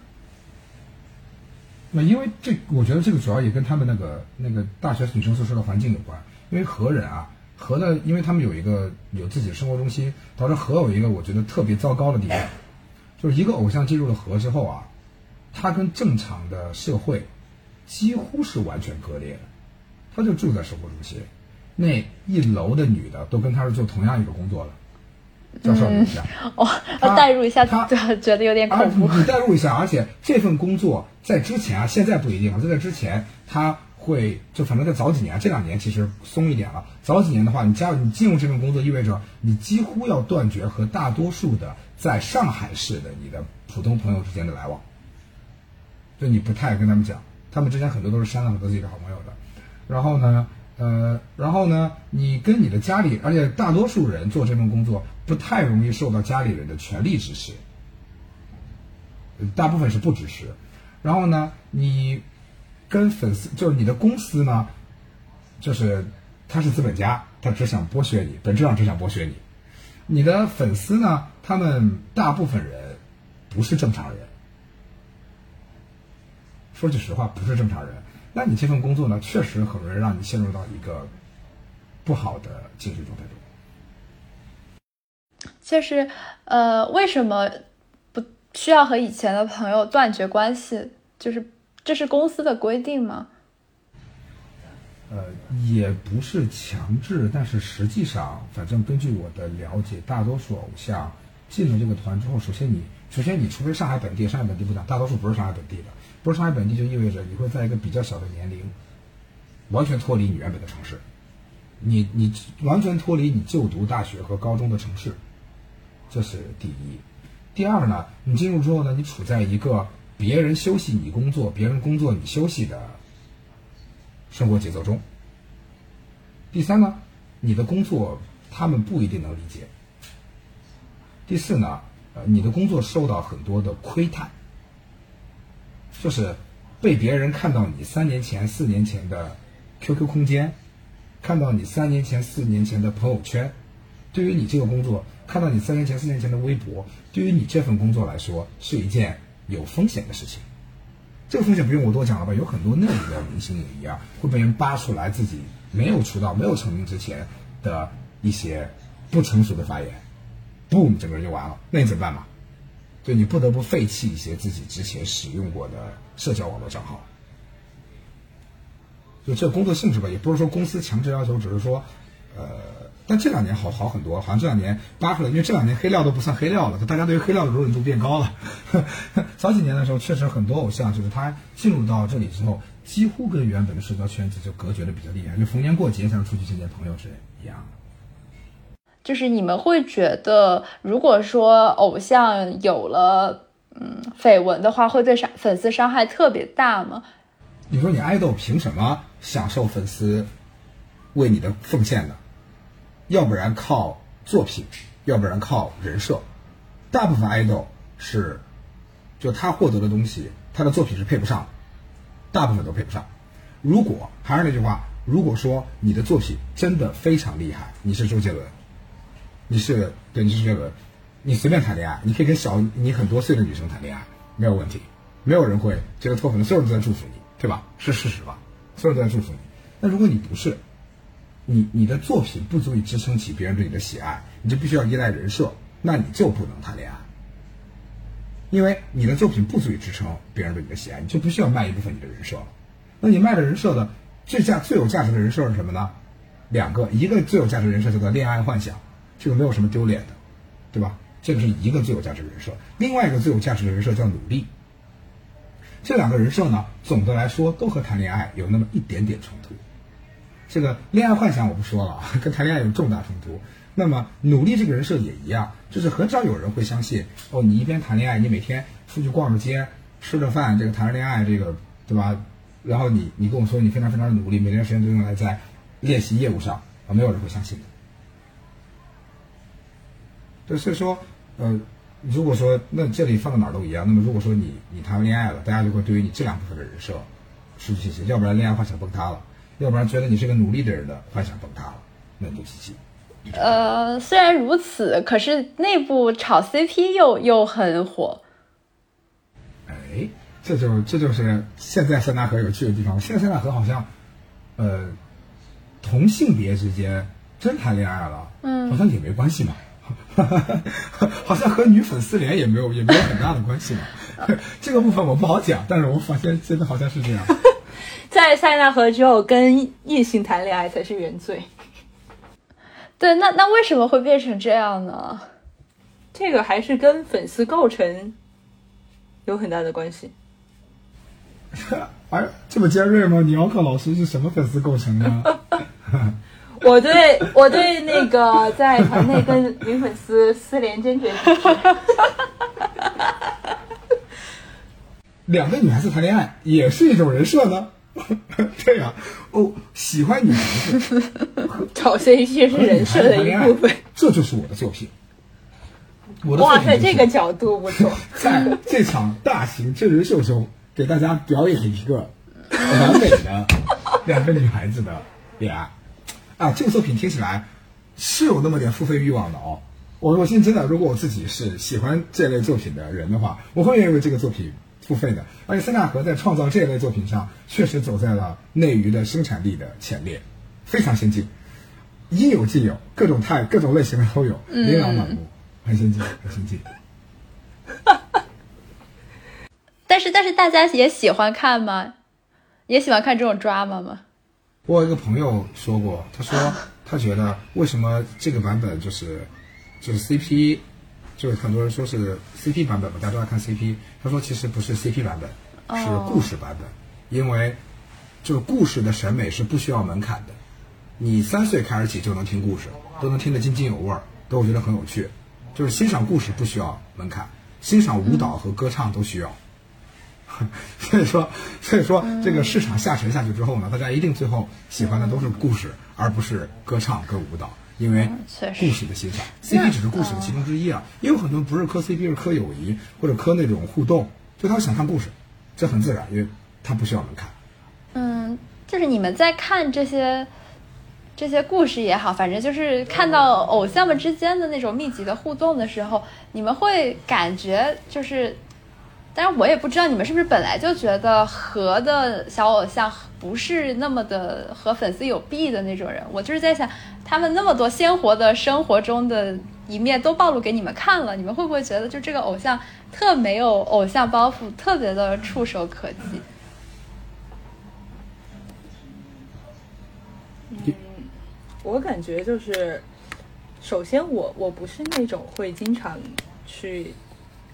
S3: 那因为这，我觉得这个主要也跟他们那个那个大学女生宿舍的环境有关。因为河人啊，河呢，因为他们有一个有自己的生活中心，导致河有一个我觉得特别糟糕的地方，就是一个偶像进入了河之后啊，他跟正常的社会几乎是完全割裂的。他就住在生活中心，那一楼的女的都跟他是做同样一个工作的。叫少女一下，
S2: 哦，要代入一下，他觉得有点恐怖。
S3: 你代入一下，而且这份工作在之前啊，现在不一定啊，在之前他会就反正在早几年，这两年其实松一点了。早几年的话，你加入你进入这份工作，意味着你几乎要断绝和大多数的在上海市的你的普通朋友之间的来往，就你不太跟他们讲，他们之间很多都是删了很多自己的好朋友的。然后呢，呃，然后呢，你跟你的家里，而且大多数人做这份工作不太容易受到家里人的全力支持，大部分是不支持。然后呢，你跟粉丝，就是你的公司呢，就是他是资本家，他只想剥削你，本质上只想剥削你。你的粉丝呢，他们大部分人不是正常人，说句实话，不是正常人。那你这份工作呢，确实很容易让你陷入到一个不好的精神状态中。
S2: 就是呃，为什么不需要和以前的朋友断绝关系？就是这是公司的规定吗？
S3: 呃，也不是强制，但是实际上，反正根据我的了解，大多数偶像进了这个团之后，首先你，首先你除非上海本地，上海本地不讲，大多数不是上海本地的，不是上海本地就意味着你会在一个比较小的年龄，完全脱离你原本的城市，你你完全脱离你就读大学和高中的城市，这是第一。第二呢，你进入之后呢，你处在一个别人休息你工作，别人工作你休息的生活节奏中。第三呢，你的工作他们不一定能理解。第四呢，呃，你的工作受到很多的窥探，就是被别人看到你三年前、四年前的 QQ 空间，看到你三年前、四年前的朋友圈。对于你这个工作，看到你三年前、四年前的微博，对于你这份工作来说是一件有风险的事情。这个风险不用我多讲了吧？有很多内娱的明星也一样，会被人扒出来自己没有出道、没有成名之前的一些不成熟的发言，boom，整个人就完了。那你怎么办嘛？对你不得不废弃一些自己之前使用过的社交网络账号。就这工作性质吧，也不是说公司强制要求，只是说，呃，但这两年好好很多，好像这两年扒出来，因为这两年黑料都不算黑料了，大家对于黑料的容忍度变高了。早几年的时候，确实很多偶像就是他进入到这里之后，几乎跟原本的社交圈子就隔绝的比较厉害，就逢年过节才能出去见见朋友之类一样。
S2: 就是你们会觉得，如果说偶像有了嗯绯闻的话，会对伤粉丝伤害特别大吗？
S3: 你说你爱豆凭什么享受粉丝为你的奉献呢？要不然靠作品，要不然靠人设。大部分爱豆是，就他获得的东西，他的作品是配不上的，大部分都配不上。如果还是那句话，如果说你的作品真的非常厉害，你是周杰伦，你是对你是周杰伦，你随便谈恋爱，你可以跟小你很多岁的女生谈恋爱，没有问题，没有人会觉得脱粉，所有人都在祝福你，对吧？是事实吧？所有人都在祝福你。那如果你不是，你你的作品不足以支撑起别人对你的喜爱，你就必须要依赖人设，那你就不能谈恋爱，因为你的作品不足以支撑别人对你的喜爱，你就必须要卖一部分你的人设了。那你卖的人设的最价最有价值的人设是什么呢？两个，一个最有价值人设叫做恋爱幻想，这个没有什么丢脸的，对吧？这个是一个最有价值的人设，另外一个最有价值的人设叫努力。这两个人设呢，总的来说都和谈恋爱有那么一点点冲突。这个恋爱幻想我不说了，跟谈恋爱有重大冲突。那么努力这个人设也一样，就是很少有人会相信哦，你一边谈恋爱，你每天出去逛着街，吃着饭，这个谈着恋爱，这个对吧？然后你你跟我说你非常非常努力，每天时间都用来在练习业务上啊，没有人会相信的。对，所以说，呃，如果说那这里放到哪儿都一样，那么如果说你你谈恋爱了，大家就会对于你这两部分的人设失去信心，要不然恋爱幻想崩塌了，要不然觉得你是个努力的人的幻想崩塌了，那你就 GG。
S2: 呃，虽然如此，可是内部炒 CP 又又很火。
S3: 哎，这就这就是现在塞纳河有趣的地方。现在塞纳河好像，呃，同性别之间真谈恋爱了，
S2: 嗯
S3: 好像也没关系嘛，好像和女粉丝连也没有也没有很大的关系嘛。这个部分我不好讲，但是我发现现在好像是这样。
S4: 在塞纳河只有跟异性谈恋爱才是原罪，
S2: 对，那那为什么会变成这样呢？
S4: 这个还是跟粉丝构成有很大的关系。
S3: 哎，这么尖锐吗？你要考老师是什么粉丝构成的？
S4: 我对我对那个在团内跟女粉丝私联坚决。
S3: 两个女孩子谈恋爱也是一种人设呢？对呀、哦，喜欢女孩子
S4: 找 CP 是人设的一部分。，
S3: 这就是我的作品。我的作
S4: 哇塞，
S3: 品就是
S4: 这个角度不错。
S3: 在这场大型真人秀中，给大家表演一个完美的两个女孩子的恋爱。啊，这个作品听起来是有那么点付费欲望的哦。我我现在真的，如果我自己是喜欢这类作品的人的话，我会愿意为这个作品付费的。而且塞纳河在创造这类作品上，确实走在了内娱的生产力的前列，非常先进，应有尽有，各种态、各种类型的都有，琳琅满目，很先进，很先进。
S2: 但是但是大家也喜欢看吗？也喜欢看这种 drama 吗？
S3: 我有一个朋友说过，他说他觉得为什么这个版本就是就是 CP，就是很多人说是 CP 版本嘛，大家都爱看 CP。他说其实不是 CP 版本，是故事版本，因为就是故事的审美是不需要门槛的，你三岁开始起就能听故事，都能听得津津有味儿，都觉得很有趣。就是欣赏故事不需要门槛，欣赏舞蹈和歌唱都需要。所以说，所以说这个市场下沉下去之后呢，大家一定最后喜欢的都是故事，而不是歌唱跟舞蹈，因为故事的欣赏，CP 只是故事的其中之一啊。也有很多人不是磕 CP，是磕友谊或者磕那种互动，就他想看故事，这很自然，因为他不需要门槛。
S2: 嗯，就是你们在看这些这些故事也好，反正就是看到偶像们之间的那种密集的互动的时候，你们会感觉就是，但是我也不知道你们是不是本来就觉得和的小偶像不是那么的和粉丝有弊的那种人，我就是在想，他们那么多鲜活的生活中的一面都暴露给你们看了，你们会不会觉得就这个偶像特没有偶像包袱，特别的触手可及？
S4: 我感觉就是，首先我我不是那种会经常去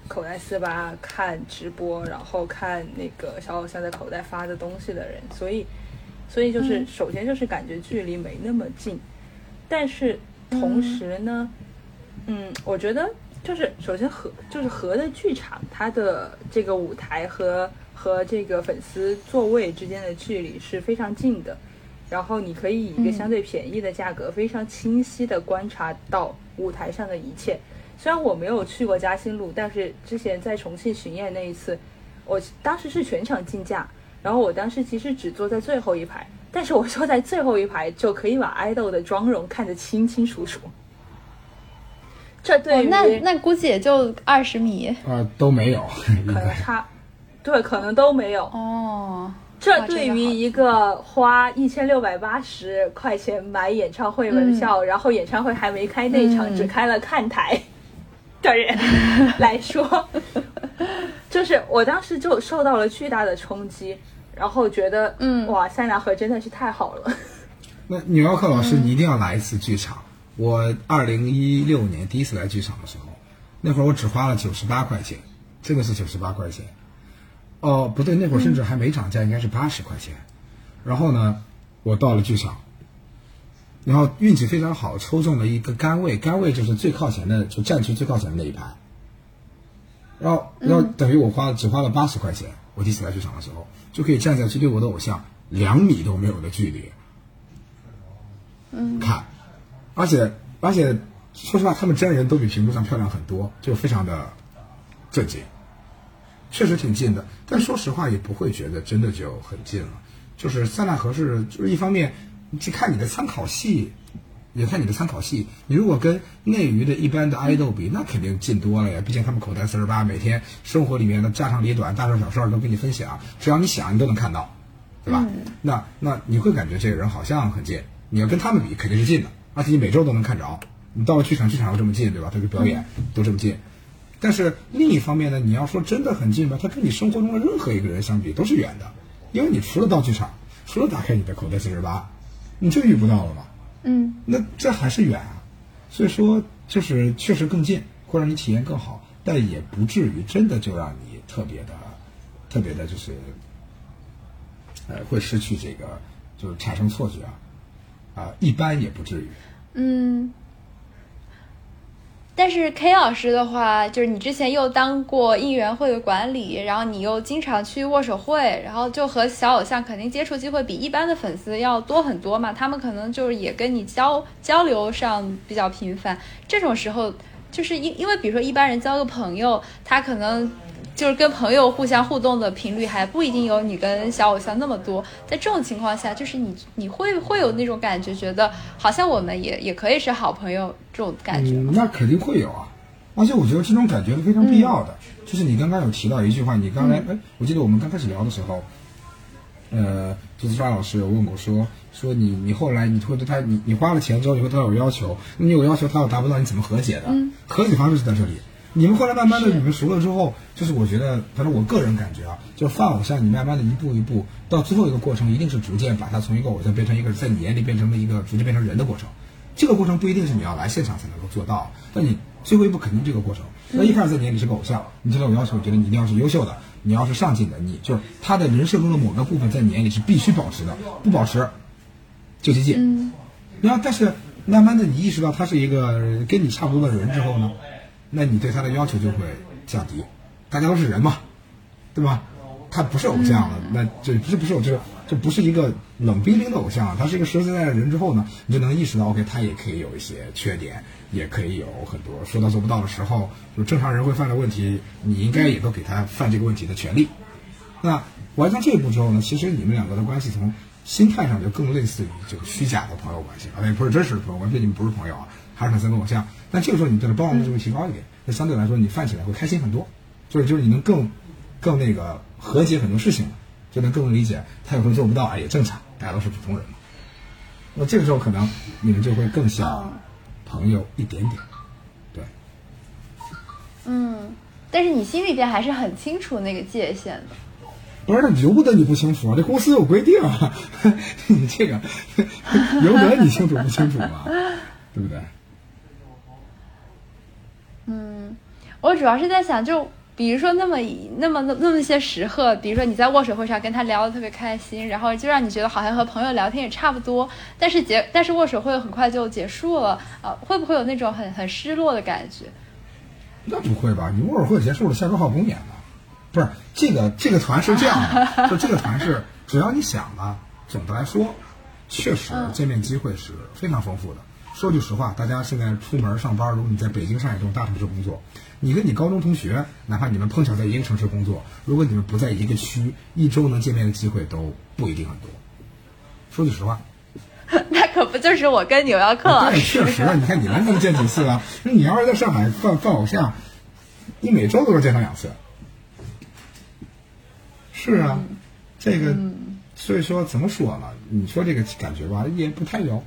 S4: 口袋四八看直播，然后看那个小偶像在口袋发的东西的人，所以所以就是、
S2: 嗯
S4: 首先就是感觉距离没那么近，但是同时呢，嗯我觉得就是首先和就是和的剧场，它的这个舞台和和这个粉丝座位之间的距离是非常近的。然后你可以以一个相对便宜的价格，非常清晰的观察到舞台上的一切。虽然我没有去过嘉兴路，但是之前在重庆巡演那一次，我当时是全场竞价，然后我当时其实只坐在最后一排，但是我坐在最后一排就可以把爱豆的妆容看得清清楚楚。这对
S2: 那那估计也就二十米
S3: 呃，都没有，
S4: 可能差，对，可能都没有。
S2: 哦。
S4: 这对于一个花一千六百八十块钱买演唱会门票，然后演唱会还没开那场，
S2: 嗯
S4: 只开了看台的人来说，就是我当时就受到了巨大的冲击，然后觉得，
S2: 嗯
S4: 哇，塞纳河真的是太好了。
S3: 那纽奥克老师，你一定要来一次剧场。我二零一六年第一次来剧场的时候，那会儿我只花了九十八块钱，真的是九十八块钱。哦，不对，那会儿甚至还没涨价，应该是八十块钱。然后呢，我到了剧场，然后运气非常好，抽中了一个杆位，杆位就是最靠前的，就站区最靠前的那一排。然后，然后等于我花只花了八十块钱，我第一次来剧场的时候，就可以站在距离我的偶像两米都没有的距离，嗯，看，而且而且说实话，他们真人都比屏幕上漂亮很多，就非常的震惊。确实挺近的，但说实话也不会觉得真的就很近了。就是塞纳河是，就是一方面，你去看你的参考系，也看你的参考系。你如果跟内娱的一般的爱豆比，那肯定近多了呀。毕竟他们口袋四十八，每天生活里面的家长里短、大事小事儿都跟你分享，只要你想，你都能看到，对吧？那那你会感觉这个人好像很近。你要跟他们比，肯定是近的，而且你每周都能看着。你到了剧场，剧场又这么近，对吧？这个表演都这么近。但是另一方面呢，你要说真的很近吧，他跟你生活中的任何一个人相比都是远的，因为你除了到剧场，除了打开你的口袋四十八，你就遇不到了嘛。
S2: 嗯，
S3: 那这还是远啊。所以说，就是确实更近，会让你体验更好，但也不至于真的就让你特别的、特别的，就是呃，会失去这个，就是产生错觉啊。啊、一般也不至于。
S2: 嗯，但是 K 老师的话，就是你之前又当过应援会的管理，然后你又经常去握手会，然后就和小偶像肯定接触机会比一般的粉丝要多很多嘛。他们可能就是也跟你交交流上比较频繁。这种时候，就是因因为比如说一般人交个朋友，他可能就是跟朋友互相互动的频率还不一定有你跟小偶像那么多。在这种情况下，就是你你会会有那种感觉，觉得好像我们也也可以是好朋友这种感觉吗
S3: 嗯，？那肯定会有啊。而且我觉得这种感觉是非常必要的。就是你刚刚有提到一句话，你刚才哎、我记得我们刚开始聊的时候，呃，就是抓老师有问过说说你你后来你会对他你你花了钱之后，你会对他有要求，那你有要求他要达不到，你怎么和解的？和解方式是在这里。你们后来慢慢的你们熟了之后，就是我觉得，反正我个人感觉啊，就放偶像，你慢慢的一步一步到最后一个过程，一定是逐渐把他从一个偶像变成一个在你眼里变成了一个逐渐变成人的过程。这个过程不一定是你要来现场才能够做到，但你最后一步肯定这个过程。那一开始在你眼里是个偶像，你对他有要求，觉得你一定要是优秀的，你要是上进的，你就是他的人设中的某个部分在你眼里是必须保持的，不保持就激进。
S2: 嗯
S3: 然后但是慢慢的你意识到他是一个跟你差不多的人之后呢，那你对他的要求就会降低。大家都是人嘛，对吧？他不是偶像了，那这这不是偶这这不是一个冷冰冰的偶像，他是一个实实在在的人之后呢，你就能意识到，OK，他也可以有一些缺点，也可以有很多说到做不到的时候，就正常人会犯的问题，你应该也都给他犯这个问题的权利。那完成这一步之后呢，其实你们两个的关系从心态上就更类似于这个虚假的朋友关系，啊，也不是真实的朋友关系，你们不是朋友啊，还是很三个偶像。但这个时候你对他包容度就会提高一点，那相对来说你犯起来会开心很多，就是就是你能更更那个和解很多事情了，就能更能理解他有时候做不到，啊也正常，大家都是普通人嘛。那这个时候可能你们就会更像朋友一点点，对。
S2: 嗯，但是你心里边还是很清楚那个界限的。
S3: 不是，那由不得你不清楚啊，这公司有规定啊，你这个 由得你清楚不清楚嘛，对不对？
S2: 我主要是在想，就比如说那么那么那那么些时刻，比如说你在握手会上跟他聊得特别开心，然后就让你觉得好像和朋友聊天也差不多，但是结但是握手会很快就结束了，啊、会不会有那种很很失落的感觉？
S3: 那不会吧？你握手会结束了，下周号公演呢？不是这个这个团是这样的，就这个团是只要你想了，总的来说，确实见面机会是非常丰富的。说句实话，大家现在出门上班，如果你在北京、上海这种大城市工作，你跟你高中同学，哪怕你们碰巧在一个城市工作，如果你们不在一个区，一周能见面的机会都不一定很多。说句实话，
S2: 那可不就是我跟纽约客老
S3: 对，
S2: 师
S3: 确实，你看你们能见几次啊？那你要是在上海放放偶像，你每周都是见他两次。是啊，这个，所以说怎么说呢？你说这个感觉吧，也不太有，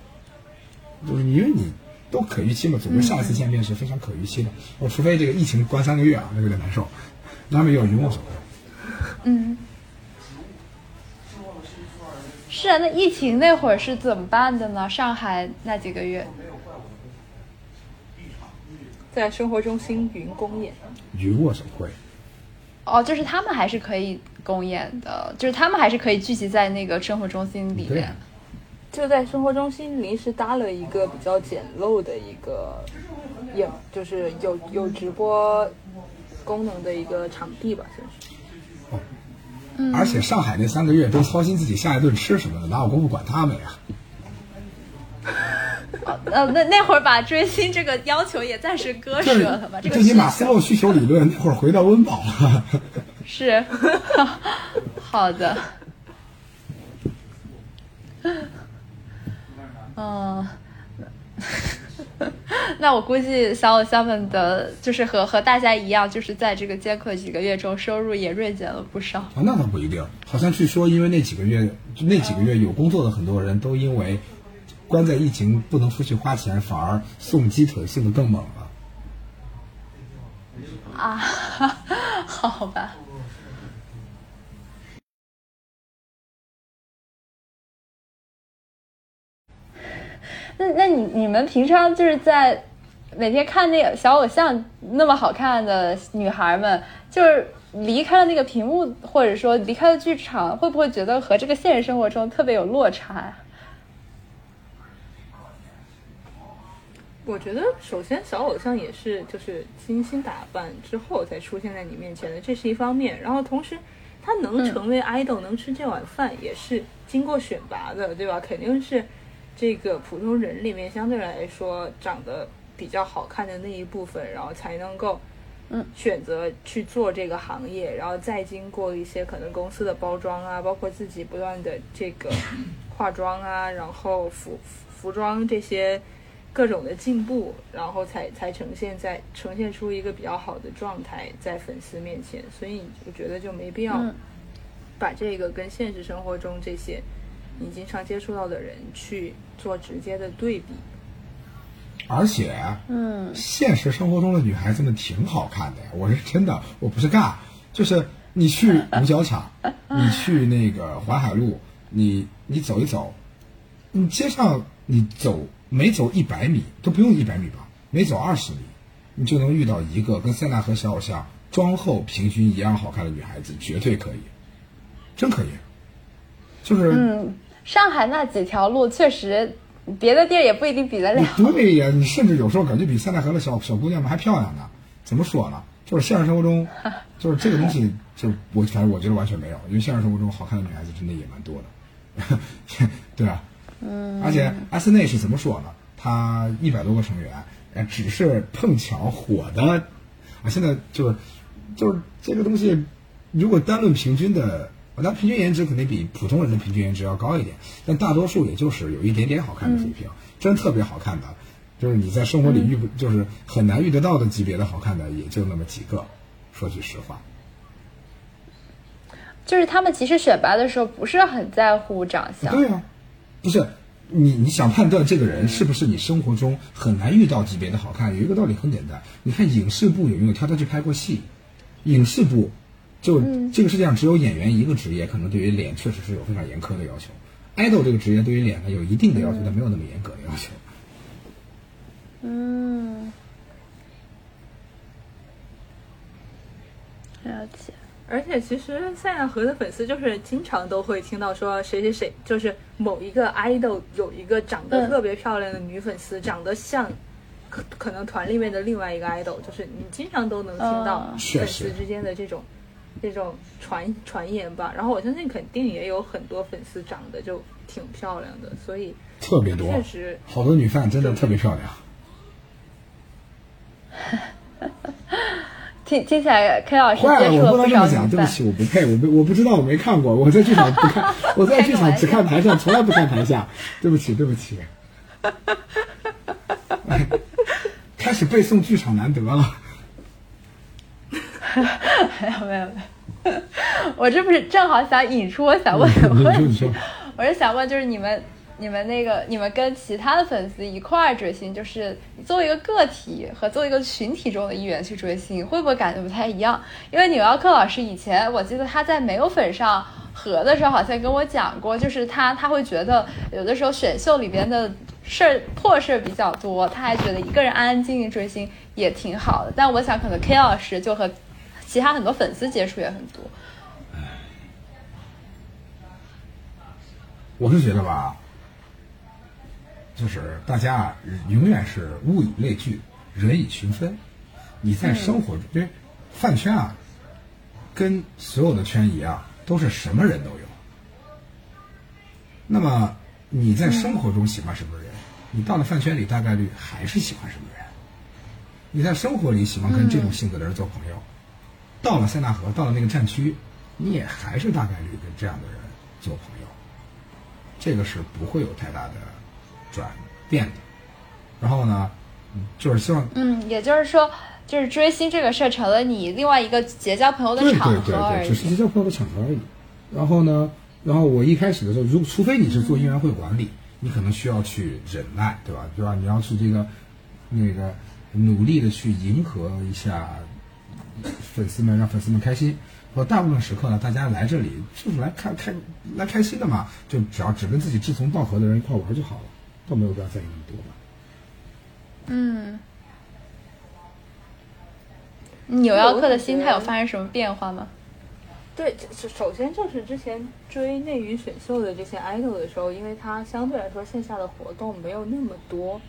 S3: 就是因为你都可预期嘛，总归下一次见面是非常可预期的。我，除非这个疫情关三个月啊，那有点难受，他们有云握手会。
S2: 嗯，是啊，那疫情那会儿是怎么办的呢？上海那几个月，
S4: 在生活中心云公演，
S3: 云握手会，
S2: 哦，就是他们还是可以公演的，就是他们还是可以聚集在那个生活中心里面。
S4: 就在生活中心临时搭了一个比较简陋的一个也，就是有有直播功能的一个场地吧，算是。
S3: 而且上海那三个月都操心自己下一顿吃什么的，哪有功夫管他们呀？
S2: 呃，那那会儿把追星这个要求也暂时割舍了吧？这个
S3: 最起码
S2: 需求
S3: 斯洛需求理论那会儿回到温饱了。
S2: 是 好的。嗯，那我估计小偶像们的，就是和和大家一样，就是在这个间隔几个月中，收入也锐减了不少。
S3: 啊，那倒不一定。好像据说，因为那几个月，就那几个月有工作的很多人都因为关在疫情不能出去花钱，反而送鸡腿送的更猛了。
S2: 啊，好吧。那那你你们平常就是在每天看那个小偶像那么好看的女孩们，就是离开了那个屏幕，或者说离开了剧场，会不会觉得和这个现实生活中特别有落差呀？
S4: 我觉得首先小偶像也是就是精心打扮之后才出现在你面前的，这是一方面。然后同时，他能成为 idol，、能吃这碗饭，也是经过选拔的，对吧？肯定是这个普通人里面相对来说长得比较好看的那一部分，然后才能够。
S2: 嗯，
S4: 选择去做这个行业，然后再经过一些可能公司的包装啊，包括自己不断的这个 化妆啊，然后服服装这些各种的进步，然后才才呈现在呈现出一个比较好的状态在粉丝面前，所以我觉得就没必要
S2: 嗯
S4: 把这个跟现实生活中这些你经常接触到的人去做直接的对比。
S3: 而且，
S2: 嗯，
S3: 现实生活中的女孩子们挺好看的呀，我是真的，我不是尬，就是你去五角场，你去那个淮海路，你你走一走，你街上你走每走一百米都不用一百米吧，每走二十米，你就能遇到一个跟塞纳河小偶像妆后平均一样好看的女孩子，绝对可以，真可以，就是。
S2: 嗯，上海那几条路确实，别的地儿也不一定比得了。
S3: 对呀，你甚至有时候感觉比塞纳河的小小姑娘们还漂亮呢。怎么说呢？就是现实生活中，就是这个东西，就我反正我觉得完全没有，因为现实生活中好看的女孩子真的也蛮多的，对啊。嗯。而且 S 内是怎么说呢？她一百多个成员，呃，只是碰巧火的啊。现在就是就是这个东西，如果单论平均的。那平均颜值肯定比普通人的平均颜值要高一点，但大多数也就是有一点点好看的水平。真特别好看的，就是你在生活里遇不，就是很难遇得到的级别的好看的，也就那么几个。说句实话，
S2: 就是他们其实选拔的时候不是很在乎长相。
S3: 对啊，不是你你想判断这个人是不是你生活中很难遇到级别的好看，有一个道理很简单，你看影视部有没有挑他去拍过戏？影视部。就这个世界上只有演员一个职业，可能对于脸确实是有非常严苛的要求。idol 这个职业对于脸呢有一定的要求，但没有那么严格的要求。
S2: 嗯，了解。
S4: 而且其实塞纳河的粉丝就是经常都会听到说谁谁谁，就是某一个 idol 有一个长得特别漂亮的女粉丝，长得像可可能团里面的另外一个 idol，就是你经常都能听到粉丝之间的这种。这种传传言吧，然后我相信肯定也有很多粉丝长得就挺漂亮的，所以
S3: 特别多，
S4: 确实
S3: 好多女饭真的特别漂
S2: 亮。听听起来，K 老师
S3: 坏了，我不能这么讲，对不起，我不配，我不我不知道，我没看过，我在剧场不看，我在剧场只看台上，从来不看台下，对不起，对不起。开始背诵剧场难得了。
S2: 没有没有没有，我这不是正好想引出我想问的问题，我是想问，就是你们你们那个你们跟其他的粉丝一块儿追星，就是作为一个个体和作为一个群体中的一员去追星，会不会感觉不太一样？因为纽奥克老师以前我记得他在没有粉上合的时候，好像跟我讲过，就是他他会觉得有的时候选秀里边的事儿破事儿比较多，他还觉得一个人安安静静追星也挺好的。但我想可能 K 老师就和其他很多粉丝接触也很多，
S3: 我是觉得吧，就是大家啊，永远是物以类聚，人以群分。你在生活中，因为饭圈啊，跟所有的圈一样，都是什么人都有。那么你在生活中喜欢什么人，你到了饭圈里大概率还是喜欢什么人。你在生活里喜欢跟这种性格的人做朋友。到了塞纳河，到了那个战区，你也还是大概率跟这样的人做朋友，这个是不会有太大的转变的。然后呢，就是希望，
S2: 嗯，也就是说，就是追星这个事儿成了你另外一个结交朋友的场合
S3: 对对对对，只是结交朋友的场合而已。然后呢，然后我一开始的时候，如除非你是做音乐会管理，你可能需要去忍耐，对吧？对吧？你要去这个那个努力的去迎合一下。粉丝们让粉丝们开心，和大部分时刻呢，大家来这里就是来看开来开心的嘛，就只要只跟自己志同道合的人一块玩就好了，都没有必要在意那么多吧。
S2: 嗯，纽奥克的心态有发生什么变化吗？
S4: 对，首首先就是之前追内娱选秀的这些 idol 的时候，因为它相对来说线下的活动没有那么多，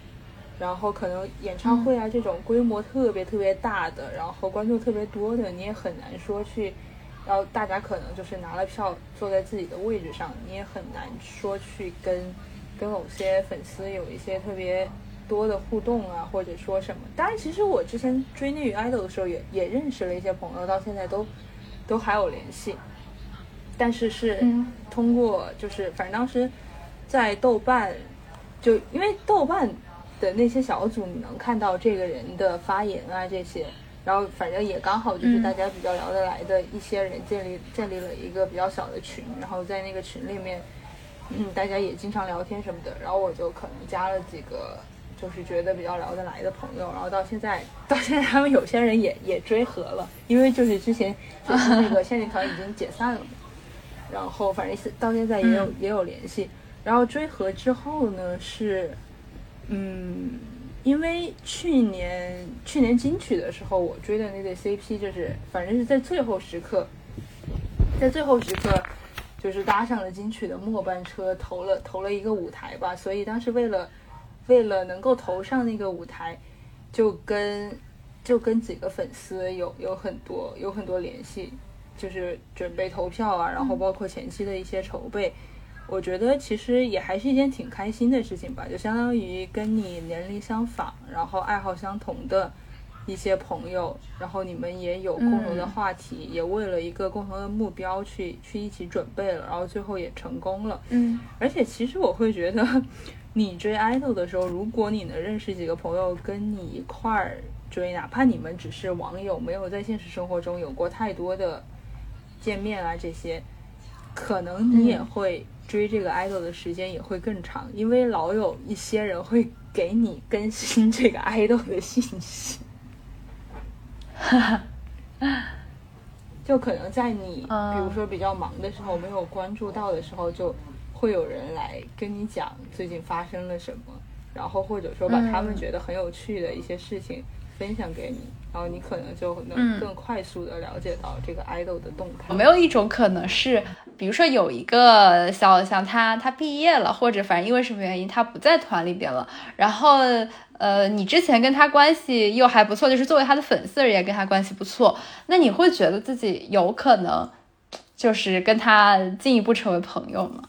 S4: 然后可能演唱会啊这种规模特别特别大的，然后观众特别多的，你也很难说去，然后大家可能就是拿了票坐在自己的位置上，你也很难说去跟跟某些粉丝有一些特别多的互动啊，或者说什么。当然，其实我之前追内娱 idol 的时候也也认识了一些朋友，到现在都都还有联系。但是是
S2: 嗯
S4: 通过就是反正当时在豆瓣，就因为豆瓣的那些小组，你能看到这个人的发言啊这些，然后反正也刚好就是
S2: 嗯
S4: 大家比较聊得来的一些人建立建立了一个比较小的群，然后在那个群里面，嗯，大家也经常聊天什么的，然后我就可能加了几个。就是觉得比较聊得来的朋友，然后到现在，到现在他们有些人也也追和了，因为就是之前就是那个仙女团已经解散了嘛，然后反正是到现在也有、也有联系。然后追和之后呢是，嗯，因为去年去年金曲的时候，我追的那对 CP 就是反正是在最后时刻，在最后时刻就是搭上了金曲的末班车，投了投了一个舞台吧。所以当时为了为了能够投上那个舞台，就跟就跟几个粉丝有有很多有很多联系，就是准备投票啊，然后包括前期的一些筹备。我觉得其实也还是一件挺开心的事情吧，就相当于跟你年龄相仿，然后爱好相同的一些朋友，然后你们也有共同的话题，也为了一个共同的目标去去一起准备了，然后最后也成功了。
S2: 嗯
S4: 而且其实我会觉得，你追 idol 的时候，如果你能认识几个朋友跟你一块儿追，哪怕你们只是网友，没有在现实生活中有过太多的见面啊这些，可能你也会追这个 idol 的时间也会更长，因为老有一些人会给你更新这个 idol 的信息。哈哈就可能在你，
S2: 嗯
S4: 比如说比较忙的时候，没有关注到的时候，就会有人来跟你讲最近发生了什么，然后或者说把他们
S2: 嗯
S4: 觉得很有趣的一些事情分享给你，然后你可能就能
S2: 嗯
S4: 更快速的了解到这个 idol 的动态。
S2: 有没有一种可能是，比如说有一个小偶像他他毕业了，或者反正因为什么原因他不在团里边了，然后呃你之前跟他关系又还不错，就是作为他的粉丝而言跟他关系不错，那你会觉得自己有可能就是跟他进一步成为朋友吗？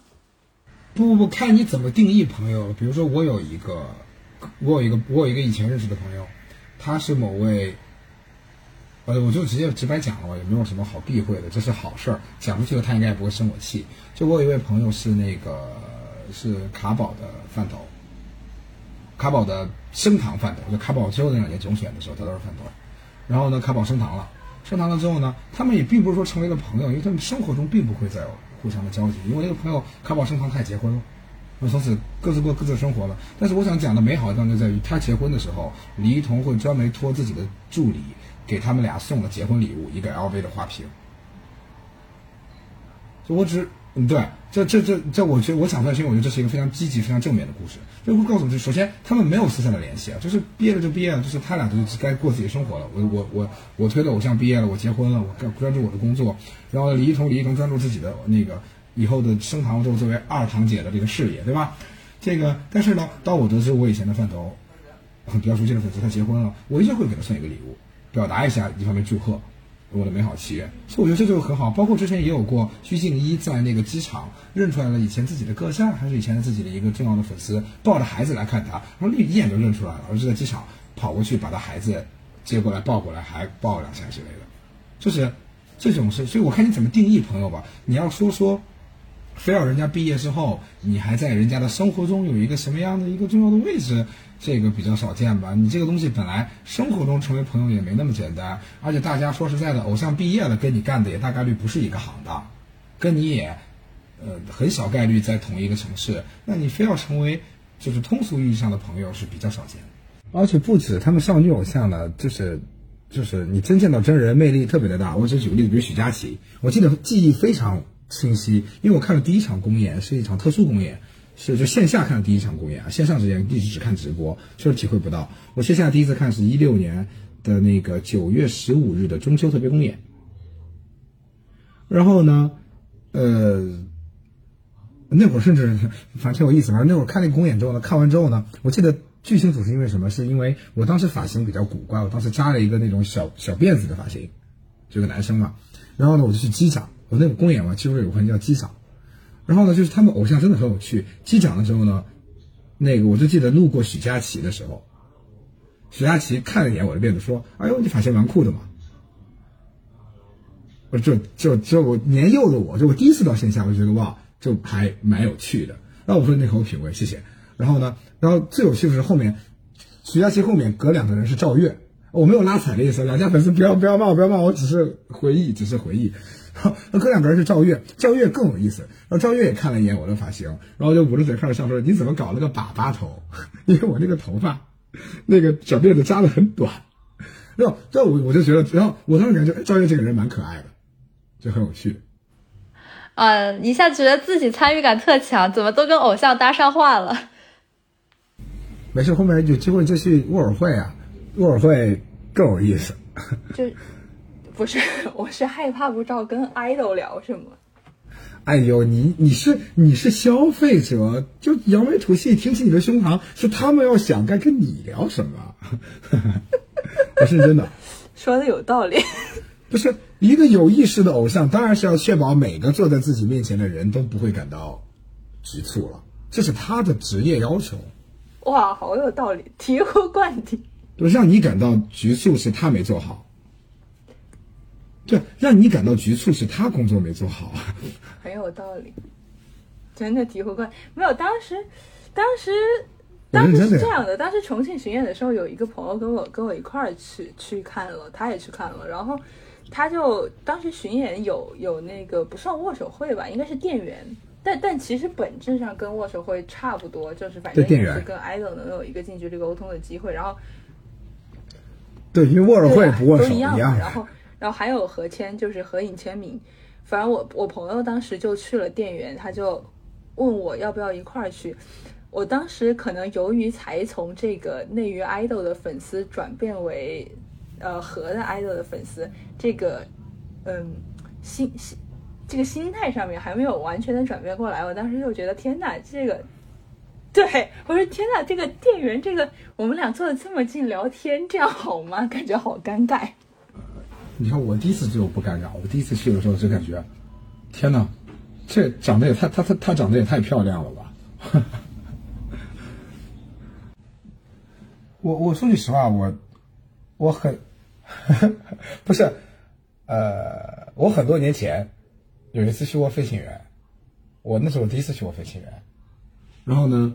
S3: 不不不，看你怎么定义朋友。比如说，我有一个，我有一个，我有一个以前认识的朋友，他是某位，呃，我就直接直白讲了吧，也没有什么好避讳的，这是好事儿。讲出去了，他应该也不会生我气。就我有一位朋友是那个是卡宝的饭头，卡宝的升堂饭头，就卡宝最后那两年总选的时候，他都是饭头。然后呢，卡宝升堂了，升堂了之后呢，他们也并不是说成为了朋友，因为他们生活中并不会再有互相的交集。因为那个朋友卡宝升堂，他也结婚了，那从此各自过各自生活了。但是我想讲的美好的地方就在于，他结婚的时候，李一桐会专门托自己的助理给他们俩送了结婚礼物，一个 LV 的花瓶。就我只嗯对，这这这这，我觉得我讲出来是因为我觉得这是一个非常积极、非常正面的故事。这会告诉我们，首先他们没有私下的联系啊，就是毕业了就毕业了，就是他俩就该过自己生活了。我我我我推了偶像毕业了，我结婚了，我专专注我的工作。然后李一桐李一桐专注自己的那个以后的升堂之后作为二堂姐的这个事业，对吧？这个但是呢，当我得知我以前的饭头比较熟悉的粉丝他结婚了，我依旧会给他送一个礼物，表达一下一方面祝贺。我的美好祈愿，所以我觉得这就很好。包括之前也有过鞠婧祎在那个机场认出来了以前自己的歌下，还是以前的自己的一个重要的粉丝，抱着孩子来看他，然后一眼就认出来了，而是在机场跑过去把他孩子接过来抱过来，还抱两下之类的，就是这种事。所以我看你怎么定义朋友吧。你要说说，非要人家毕业之后，你还在人家的生活中有一个什么样的一个重要的位置，这个比较少见吧？你这个东西本来生活中成为朋友也没那么简单，而且大家说实在的，偶像毕业了跟你干的也大概率不是一个行当，跟你也呃很小概率在同一个城市，那你非要成为就是通俗意义上的朋友是比较少见。而且不止他们少女偶像呢，就是就是你真见到真人，魅力特别的大。我只举个例子，比如许佳琪，我记得记忆非常清晰，因为我看了第一场公演是一场特殊公演。是就线下看的第一场公演啊，线上之前一直只看直播，确实体会不到。我线下第一次看是一六年的那个九月十五日的中秋特别公演，然后呢，呃，那会儿甚至 反正挺有意思，反正那会儿看那个公演之后呢，看完之后呢，我记得巨星组是因为什么？是因为我当时发型比较古怪，我当时扎了一个那种小小辫子的发型，就个男生嘛。然后呢，我就去机场，我那个公演嘛，其实有个环节叫机场。然后呢，就是他们偶像真的很有趣。机长的时候呢，那个我就记得路过许佳琪的时候，许佳琪看了一眼我的辫子，说：“哎呦，你发型蛮酷的嘛。”我就就就我年幼的我，就我第一次到线下，我就觉得哇，就还蛮有趣的。那我说那很有品味，谢谢。然后呢，然后最有趣的是后面，许佳琪后面隔两个人是赵月，我没有拉踩的意思，两家粉丝不要不要骂我，不要骂我，只是回忆，只是回忆。那哥两个人是赵月，赵月更有意思。然后赵月也看了一眼我的发型，然后就捂着嘴开始笑说：“你怎么搞了个粑粑头？因为我那个头发，那个小辫子扎的很短。”然后这我我就觉得，然后我当时感觉赵月这个人蛮可爱的，就很有趣。
S2: 呃，一下觉得自己参与感特强，怎么都跟偶像搭上话了。
S3: 没事，后面有机会就去沃尔会啊，沃尔会更有意思。
S4: 就不是，我是害怕不知道跟 idol 聊什么。
S3: 哎呦，你你是你是消费者，就扬眉吐气，挺起你的胸膛，是他们要想该跟你聊什么？我是真的，
S4: 说的有道理。
S3: 不是一个有意识的偶像，当然是要确保每个坐在自己面前的人都不会感到局促了，这是他的职业要求。
S4: 哇，好有道理，醍醐灌顶。
S3: 就让你感到局促是他没做好，对，让你感到局促是他工作没做好。
S4: 很有道理，真的醍醐灌没有。当时，当时，当时是这样的。当时重庆巡演的时候，有一个朋友跟我跟我一块儿去去看了，他也去看了。然后，他就当时巡演有有那个不算握手会吧，应该是店员。但但其实本质上跟握手会差不多，就是反正也是跟 idol 能有一个近距离沟通的机会。然后，
S3: 对，因为握手会不握手
S4: 一
S3: 样。
S4: 然后，然后还有合签，就是合影签名。反正我我朋友当时就去了店员，他就问我要不要一块儿去。我当时可能由于才从这个内娱 idol 的粉丝转变为呃和的 idol 的粉丝，这个嗯心心这个心态上面还没有完全的转变过来。我当时就觉得天呐，这个对我说天呐，这个店员这个我们俩坐的这么近聊天，这样好吗？感觉好尴尬。
S3: 你看我第一次就不尴尬，我第一次去的时候就感觉，天哪，这长得也太她她她长得也太漂亮了吧！我我说句实话，我我很 不是，呃，我很多年前有一次去过飞行员，我那是我第一次去过飞行员，然后呢，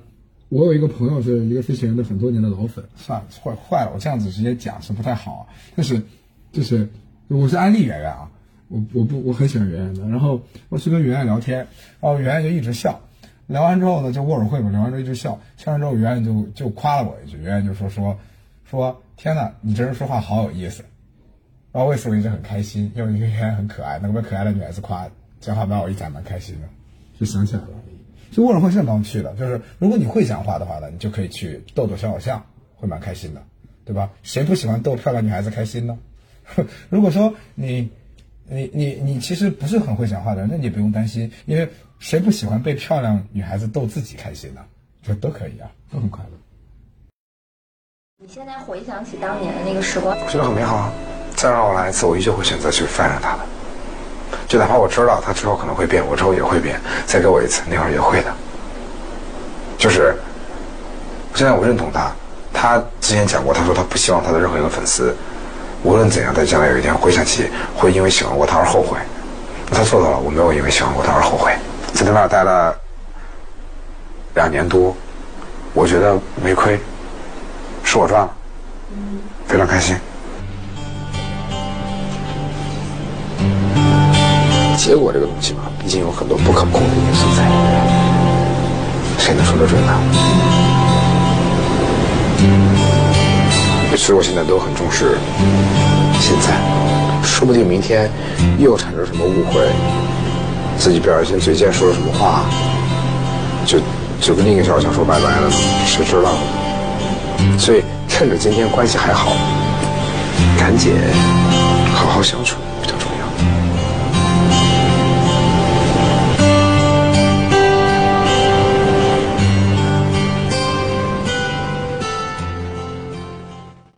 S3: 我有一个朋友是一个飞行员的很多年的老粉，算了，坏坏了，我这样子直接讲是不太好，但是就是。我是安利圆圆啊，我我不我很喜欢圆圆的，然后我去跟圆圆聊天，然后圆圆就一直笑，聊完之后呢就握手会嘛，聊完之后一直笑，笑完之后圆圆就就夸了我一句，圆圆就说说说天呐，你这人说话好有意思，然后为此我一直很开心，因为圆圆很可爱，能被可爱的女孩子夸，讲话把我一讲蛮开心的，就想起来了。就握手会是很去的，就是如果你会讲话的话呢，你就可以去逗逗小偶像，会蛮开心的，对吧？谁不喜欢逗漂亮女孩子开心呢？如果说你，你你你其实不是很会讲话的人，那你也不用担心，因为谁不喜欢被漂亮女孩子逗自己开心呢？就都可以啊，都很快乐。
S8: 你现在回想起当年的那个时光，
S1: 我觉得很美好啊！再让我来一次，我依旧会选择去翻着他的，就哪怕我知道他之后可能会变，我之后也会变，再给我一次，那会儿也会的。就是现在我认同他，他之前讲过，他说他不希望他的任何一个粉丝。无论怎样，在将来有一天回想起，会因为喜欢过他而后悔。他做到了，我没有因为喜欢过他而后悔。在那边待了两年多，我觉得没亏，是我赚了，非常开心。结果这个东西嘛，毕竟有很多不可控的因素在里面，谁能说得准呢？其实我现在都很重视现在，说不定明天又产生什么误会，自己表现嘴贱说了什么话，就就跟另一个小强说拜拜了？谁知道呢？所以趁着今天关系还好，赶紧好好相处。